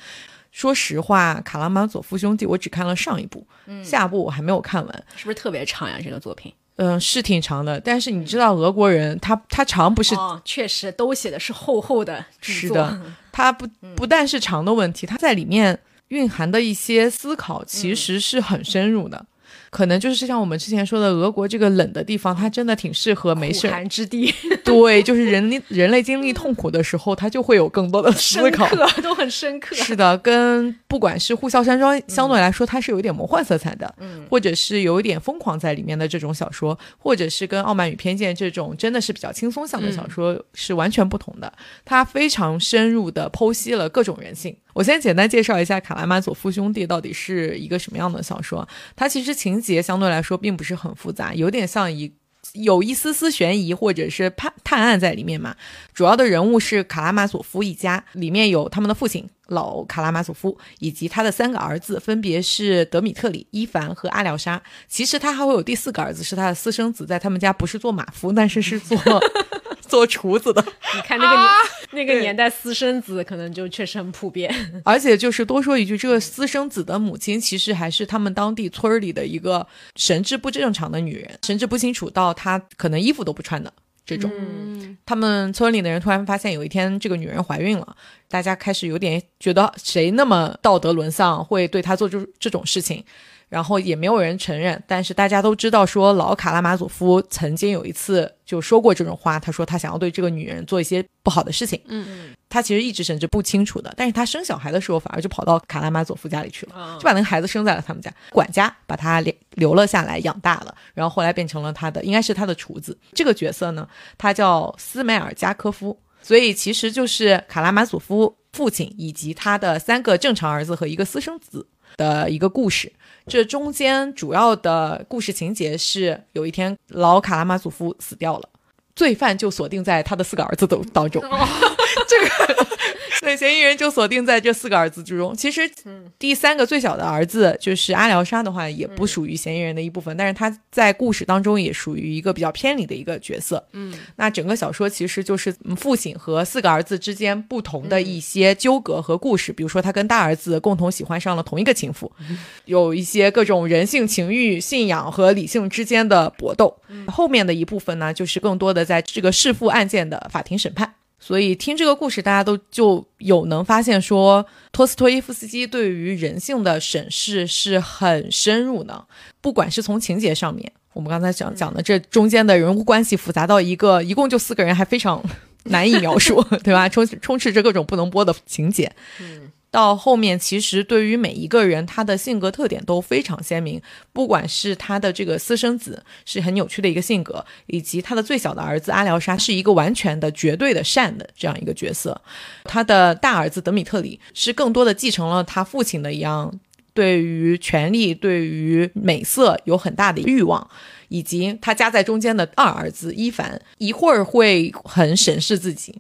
[SPEAKER 1] 说实话，《卡拉马佐夫兄弟》我只看了上一部，下部我还没有看完。
[SPEAKER 3] 是不是特别长呀？这个作品
[SPEAKER 1] 嗯，是挺长的，但是你知道俄国人他他长不是、
[SPEAKER 3] 哦，确实都写的是厚厚的
[SPEAKER 1] 是的，他不不但是长的问题，他在里面蕴含的一些思考其实是很深入的。可能就是像我们之前说的，俄国这个冷的地方，它真的挺适合没事
[SPEAKER 3] 苦。寒之地，
[SPEAKER 1] 对，就是人类人类经历痛苦的时候，它就会有更多的思
[SPEAKER 3] 深
[SPEAKER 1] 考。
[SPEAKER 3] 刻都很深刻。
[SPEAKER 1] 是的，跟不管是《呼啸山庄》相对来说，它是有一点魔幻色彩的，
[SPEAKER 3] 嗯
[SPEAKER 1] 或者是有一点疯狂在里面的这种小说，或者是跟《傲慢与偏见》这种真的是比较轻松向的小说是完全不同的。它非常深入的剖析了各种人性。我先简单介绍一下《卡拉马佐夫兄弟》到底是一个什么样的小说。它其实情节相对来说并不是很复杂，有点像一。有一丝丝悬疑或者是探探案在里面嘛。主要的人物是卡拉马佐夫一家，里面有他们的父亲老卡拉马佐夫以及他的三个儿子，分别是德米特里、伊凡和阿廖沙。其实他还会有第四个儿子，是他的私生子，在他们家不是做马夫，但是是做做厨子的。
[SPEAKER 3] 你看那个年、那个年代，私生子可能就确实很普遍。
[SPEAKER 1] 而且就是多说一句，这个私生子的母亲其实还是他们当地村儿里的一个神志不正常的女人，神志不清楚到她可能衣服都不穿的这种。
[SPEAKER 2] 嗯，
[SPEAKER 1] 他们村里的人突然发现有一天这个女人怀孕了，大家开始有点觉得谁那么道德沦丧，会对她做出这种事情。然后也没有人承认，但是大家都知道说老卡拉马佐夫曾经有一次就说过这种话，他说他想要对这个女人做一些不好的事情。
[SPEAKER 2] 嗯，
[SPEAKER 1] 他其实一直甚至不清楚的，但是他生小孩的时候反而就跑到卡拉马佐夫家里去了，
[SPEAKER 3] 嗯
[SPEAKER 1] 就把那个孩子生在了他们家，管家把他留留了下来养大了，然后后来变成了他的应该是他的厨子。这个角色呢，他叫斯梅尔加科夫，所以其实就是卡拉马佐夫父亲以及他的三个正常儿子和一个私生子的一个故事。这中间主要的故事情节是，有一天老卡拉马佐夫死掉了，罪犯就锁定在他的四个儿子都当中。这个对嫌疑人就锁定在这四个儿子之中。其实，第三个最小的儿子就是阿廖沙的话，也不属于嫌疑人的一部分，但是他在故事当中也属于一个比较偏离的一个角色。
[SPEAKER 2] 嗯，
[SPEAKER 1] 那整个小说其实就是嗯父亲和四个儿子之间不同的一些纠葛和故事，比如说他跟大儿子共同喜欢上了同一个情妇，有一些各种人性、情欲、信仰和理性之间的搏斗。后面的一部分呢，就是更多的在这个弑父案件的法庭审判。所以听这个故事，大家都就有能发现说，托斯托耶夫斯基对于人性的审视是很深入的，不管是从情节上面，我们刚才讲讲的这中间的人物关系复杂到一个一共就四个人，还非常难以描述，对吧？充充斥着各种不能播的情节。到后面，其实对于每一个人，他的性格特点都非常鲜明。不管是他的这个私生子是很扭曲的一个性格，以及他的最小的儿子阿廖沙是一个完全的、绝对的善的这样一个角色。他的大儿子德米特里是更多的继承了他父亲的一样，对于权力、对于美色有很大的欲望。以及他夹在中间的二儿子伊凡，一会儿会很审视自己，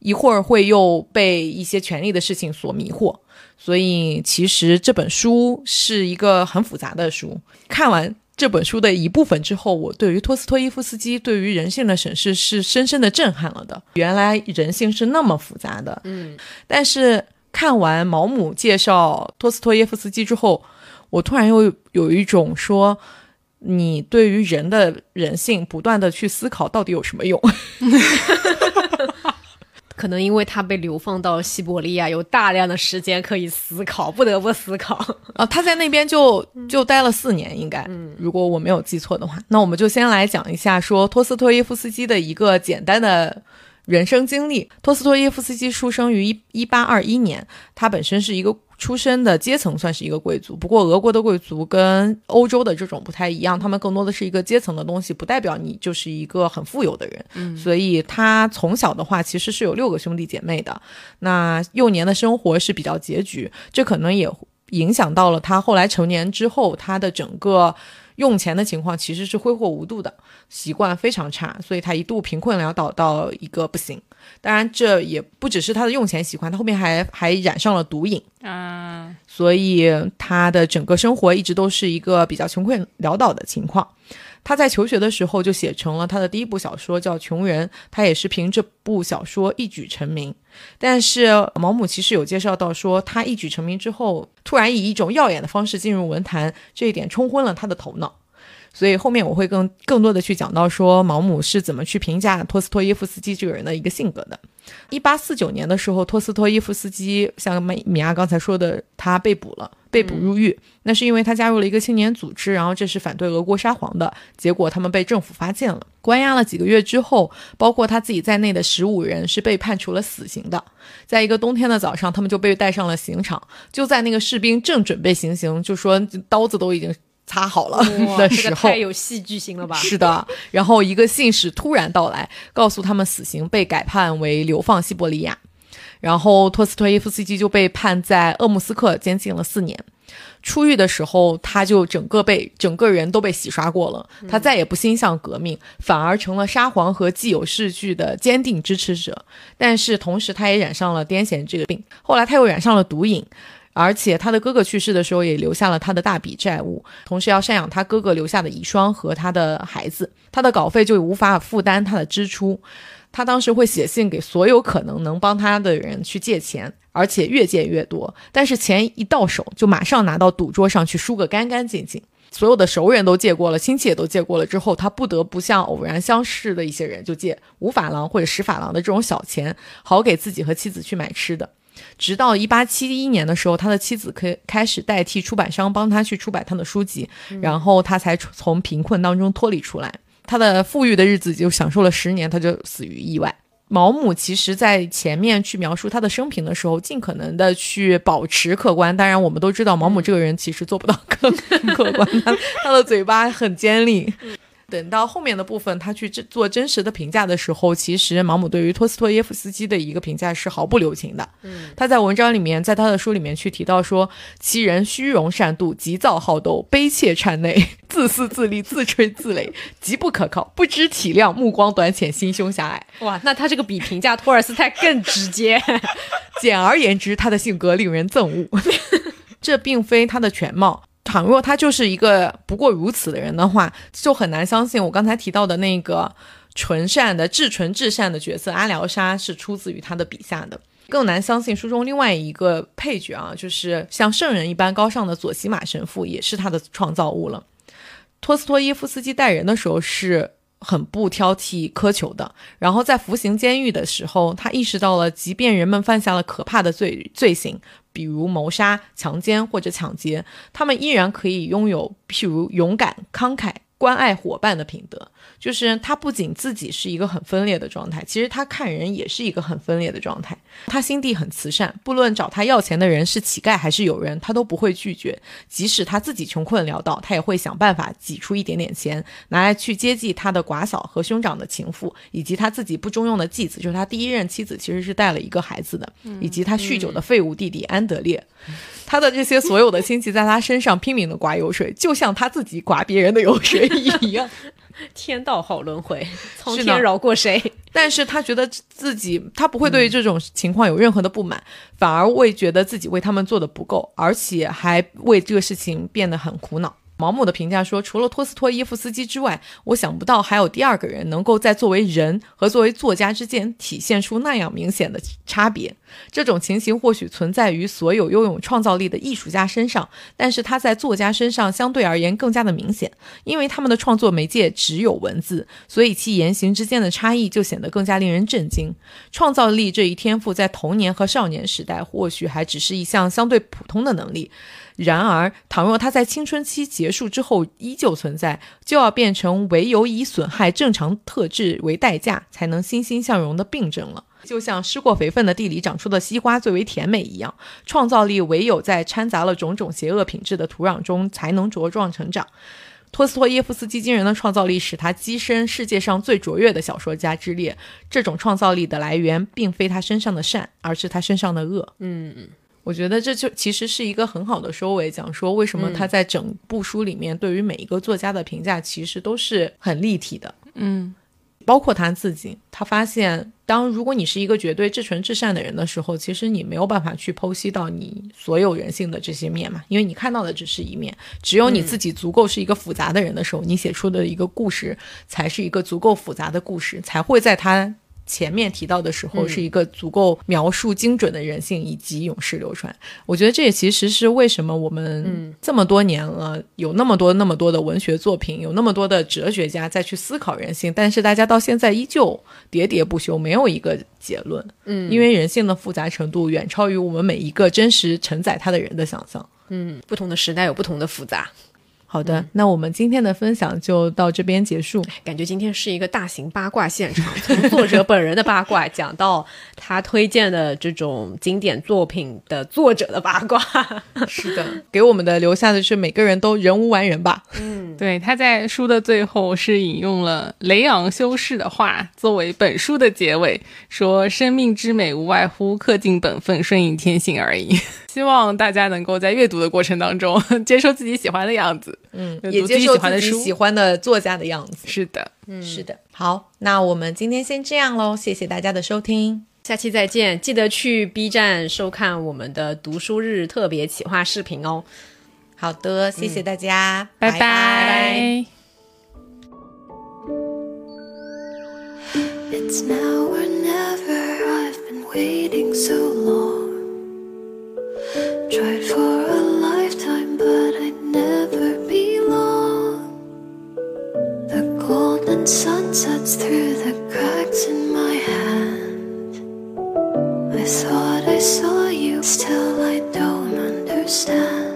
[SPEAKER 1] 一会儿会又被一些权力的事情所迷惑，所以其实这本书是一个很复杂的书。看完这本书的一部分之后，我对于托斯托耶夫斯基对于人性的审视是深深的震撼了的。原来人性是那么复杂的，
[SPEAKER 3] 嗯，
[SPEAKER 1] 但是看完毛姆介绍托斯托耶夫斯基之后，我突然又有一种说。你对于人的人性不断的去思考，到底有什么用？
[SPEAKER 3] 可能因为他被流放到西伯利亚，有大量的时间可以思考，不得不思考。
[SPEAKER 1] 啊，他在那边就就待了四年，应该，如果我没有记错的话。那我们就先来讲一下，说托斯托耶夫斯基的一个简单的人生经历。托斯托耶夫斯基出生于一一八二一年，他本身是一个出身的阶层算是一个贵族，不过俄国的贵族跟欧洲的这种不太一样，他们更多的是一个阶层的东西，不代表你就是一个很富有的人。嗯，所以他从小的话其实是有六个兄弟姐妹的，那幼年的生活是比较拮据，这可能也影响到了他后来成年之后他的整个。用钱的情况其实是挥霍无度的，习惯非常差，所以他一度贫困潦倒到一个不行。当然，这也不只是他的用钱习惯，他后面还还染上了毒瘾啊，所以他的整个生活一直都是一个比较穷困潦倒的情况。他在求学的时候就写成了他的第一部小说，叫《穷人》，他也是凭这部小说一举成名。但是毛姆其实有介绍到说，他一举成名之后，突然以一种耀眼的方式进入文坛，这一点冲昏了他的头脑。所以后面我会更更多的去讲到说毛姆是怎么去评价托斯托耶夫斯基这个人的一个性格的。一八四九年的时候，托斯托耶夫斯基像米米娅刚才说的，他被捕了，被捕入狱。那是因为他加入了一个青年组织，然后这是反对俄国沙皇的。结果他们被政府发现了，关押了几个月之后，包括他自己在内的十五人是被判处了死刑的。在一个冬天的早上，他们就被带上了刑场。就在那个士兵正准备行刑，就说刀子都已经。擦好了的时候，
[SPEAKER 3] 太有戏剧性了吧？
[SPEAKER 1] 是的，然后一个信使突然到来，告诉他们死刑被改判为流放西伯利亚，然后托斯托耶夫斯基就被判在鄂木斯克监禁了四年。出狱的时候，他就整个被整个人都被洗刷过了，他再也不心向革命，反而成了沙皇和既有事据的坚定支持者。但是同时，他也染上了癫痫这个病，后来他又染上了毒瘾。而且他的哥哥去世的时候，也留下了他的大笔债务，同时要赡养他哥哥留下的遗孀和他的孩子，他的稿费就无法负担他的支出。他当时会写信给所有可能能帮他的人去借钱，而且越借越多。但是钱一到手，就马上拿到赌桌上去输个干干净净。所有的熟人都借过了，亲戚也都借过了之后，他不得不向偶然相识的一些人就借五法郎或者十法郎的这种小钱，好给自己和妻子去买吃的。直到一八七一年的时候，他的妻子可以开始代替出版商帮他去出版他的书籍，然后他才从贫困当中脱离出来。他的富裕的日子就享受了十年，他就死于意外。毛姆其实在前面去描述他的生平的时候，尽可能的去保持客观。当然，我们都知道毛姆这个人其实做不到客 客观，他他的嘴巴很尖利。等到后面的部分，他去做真实的评价的时候，其实毛姆对于托斯托耶夫斯基的一个评价是毫不留情的。嗯，他在文章里面，在他的书里面去提到说，其人虚荣善妒，急躁好斗，悲切谄媚，自私自利，自吹自擂，极不可靠，不知体谅，目光短浅，心胸狭隘。
[SPEAKER 3] 哇，那他这个比评价托尔斯泰更直接。
[SPEAKER 1] 简而言之，他的性格令人憎恶。这并非他的全貌。倘若他就是一个不过如此的人的话，就很难相信我刚才提到的那个纯善的至纯至善的角色阿廖沙是出自于他的笔下的。更难相信书中另外一个配角啊，就是像圣人一般高尚的佐西马神父也是他的创造物了。托斯托耶夫斯基待人的时候是很不挑剔苛求的，然后在服刑监狱的时候，他意识到了，即便人们犯下了可怕的罪罪行。比如谋杀、强奸或者抢劫，他们依然可以拥有譬如勇敢、慷慨。关爱伙伴的品德，就是他不仅自己是一个很分裂的状态，其实他看人也是一个很分裂的状态。他心地很慈善，不论找他要钱的人是乞丐还是友人，他都不会拒绝。即使他自己穷困潦倒，他也会想办法挤出一点点钱，拿来去接济他的寡嫂和兄长的情妇，以及他自己不中用的继子，就是他第一任妻子其实是带了一个孩子的，以及他酗酒的废物弟弟安德烈。他的这些所有的亲戚在他身上拼命的刮油水，就像他自己刮别人的油水 一样。
[SPEAKER 3] 天道好轮回，苍天饶过谁？
[SPEAKER 1] 但是他觉得自己，他不会对于这种情况有任何的不满，反而会觉得自己为他们做的不够，而且还为这个事情变得很苦恼。毛姆的评价说：“除了托斯托耶夫斯基之外，我想不到还有第二个人能够在作为人和作为作家之间体现出那样明显的差别。这种情形或许存在于所有拥有创造力的艺术家身上，但是他在作家身上相对而言更加的明显，因为他们的创作媒介只有文字，所以其言行之间的差异就显得更加令人震惊。创造力这一天赋在童年和少年时代或许还只是一项相对普通的能力。”然而，倘若它在青春期结束之后依旧存在，就要变成唯有以损害正常特质为代价才能欣欣向荣的病症了。就像施过肥分的地里长出的西瓜最为甜美一样，创造力唯有在掺杂了种种邪恶品质的土壤中才能茁壮成长。托斯托耶夫斯基惊人的创造力使他跻身世界上最卓越的小说家之列。这种创造力的来源并非他身上的善，而是他身上的恶。
[SPEAKER 3] 嗯，
[SPEAKER 1] 我觉得这就其实是一个很好的收尾，讲说为什么他在整部书里面对于每一个作家的评价其实都是很立体的。
[SPEAKER 2] 嗯
[SPEAKER 1] 包括他自己，他发现，当如果你是一个绝对至纯至善的人的时候，其实你没有办法去剖析到你所有人性的这些面嘛，因为你看到的只是一面。只有你自己足够是一个复杂的人的时候，你写出的一个故事才是一个足够复杂的故事，才会在他前面提到的时候是一个足够描述精准的人性以及永世流传。我觉得这也其实是为什么我们这么多年了，有那么多那么多的文学作品，有那么多的哲学家在去思考人性，但是大家到现在依旧喋喋不休，没有一个结论。
[SPEAKER 3] 嗯
[SPEAKER 1] 因为人性的复杂程度远超于我们每一个真实承载它的人的想象。
[SPEAKER 3] 嗯，不同的时代有不同的复杂。
[SPEAKER 1] 好的，那我们今天的分享就到这边结束。
[SPEAKER 3] 感觉今天是一个大型八卦现场，从 作者本人的八卦讲到他推荐的这种经典作品的作者的八卦。
[SPEAKER 1] 是的，给我们的留下的是每个人都人无完人吧。
[SPEAKER 2] 嗯 对，他在书的最后是引用了雷昂修士的话作为本书的结尾，说：“生命之美无外乎恪尽本分、顺应天性而已。”希望大家能够在阅读的过程当中接受自己喜欢的样子，
[SPEAKER 1] 嗯也就
[SPEAKER 2] 是喜欢的
[SPEAKER 1] 喜欢的作家的样子。
[SPEAKER 2] 是的。嗯。
[SPEAKER 1] 是的。好那我们今天先这样喽谢谢大家的收听。
[SPEAKER 3] 下期再见记得去 b 站收看我们的读书日特别企划视频哦。
[SPEAKER 1] 好的谢谢大家
[SPEAKER 2] 拜
[SPEAKER 1] 拜。
[SPEAKER 4] Its now or never i've been waiting so long. Tried for a lifetime but i never be long. The golden sun sets through the cracks in my hand. I thought I saw you, still I don't understand.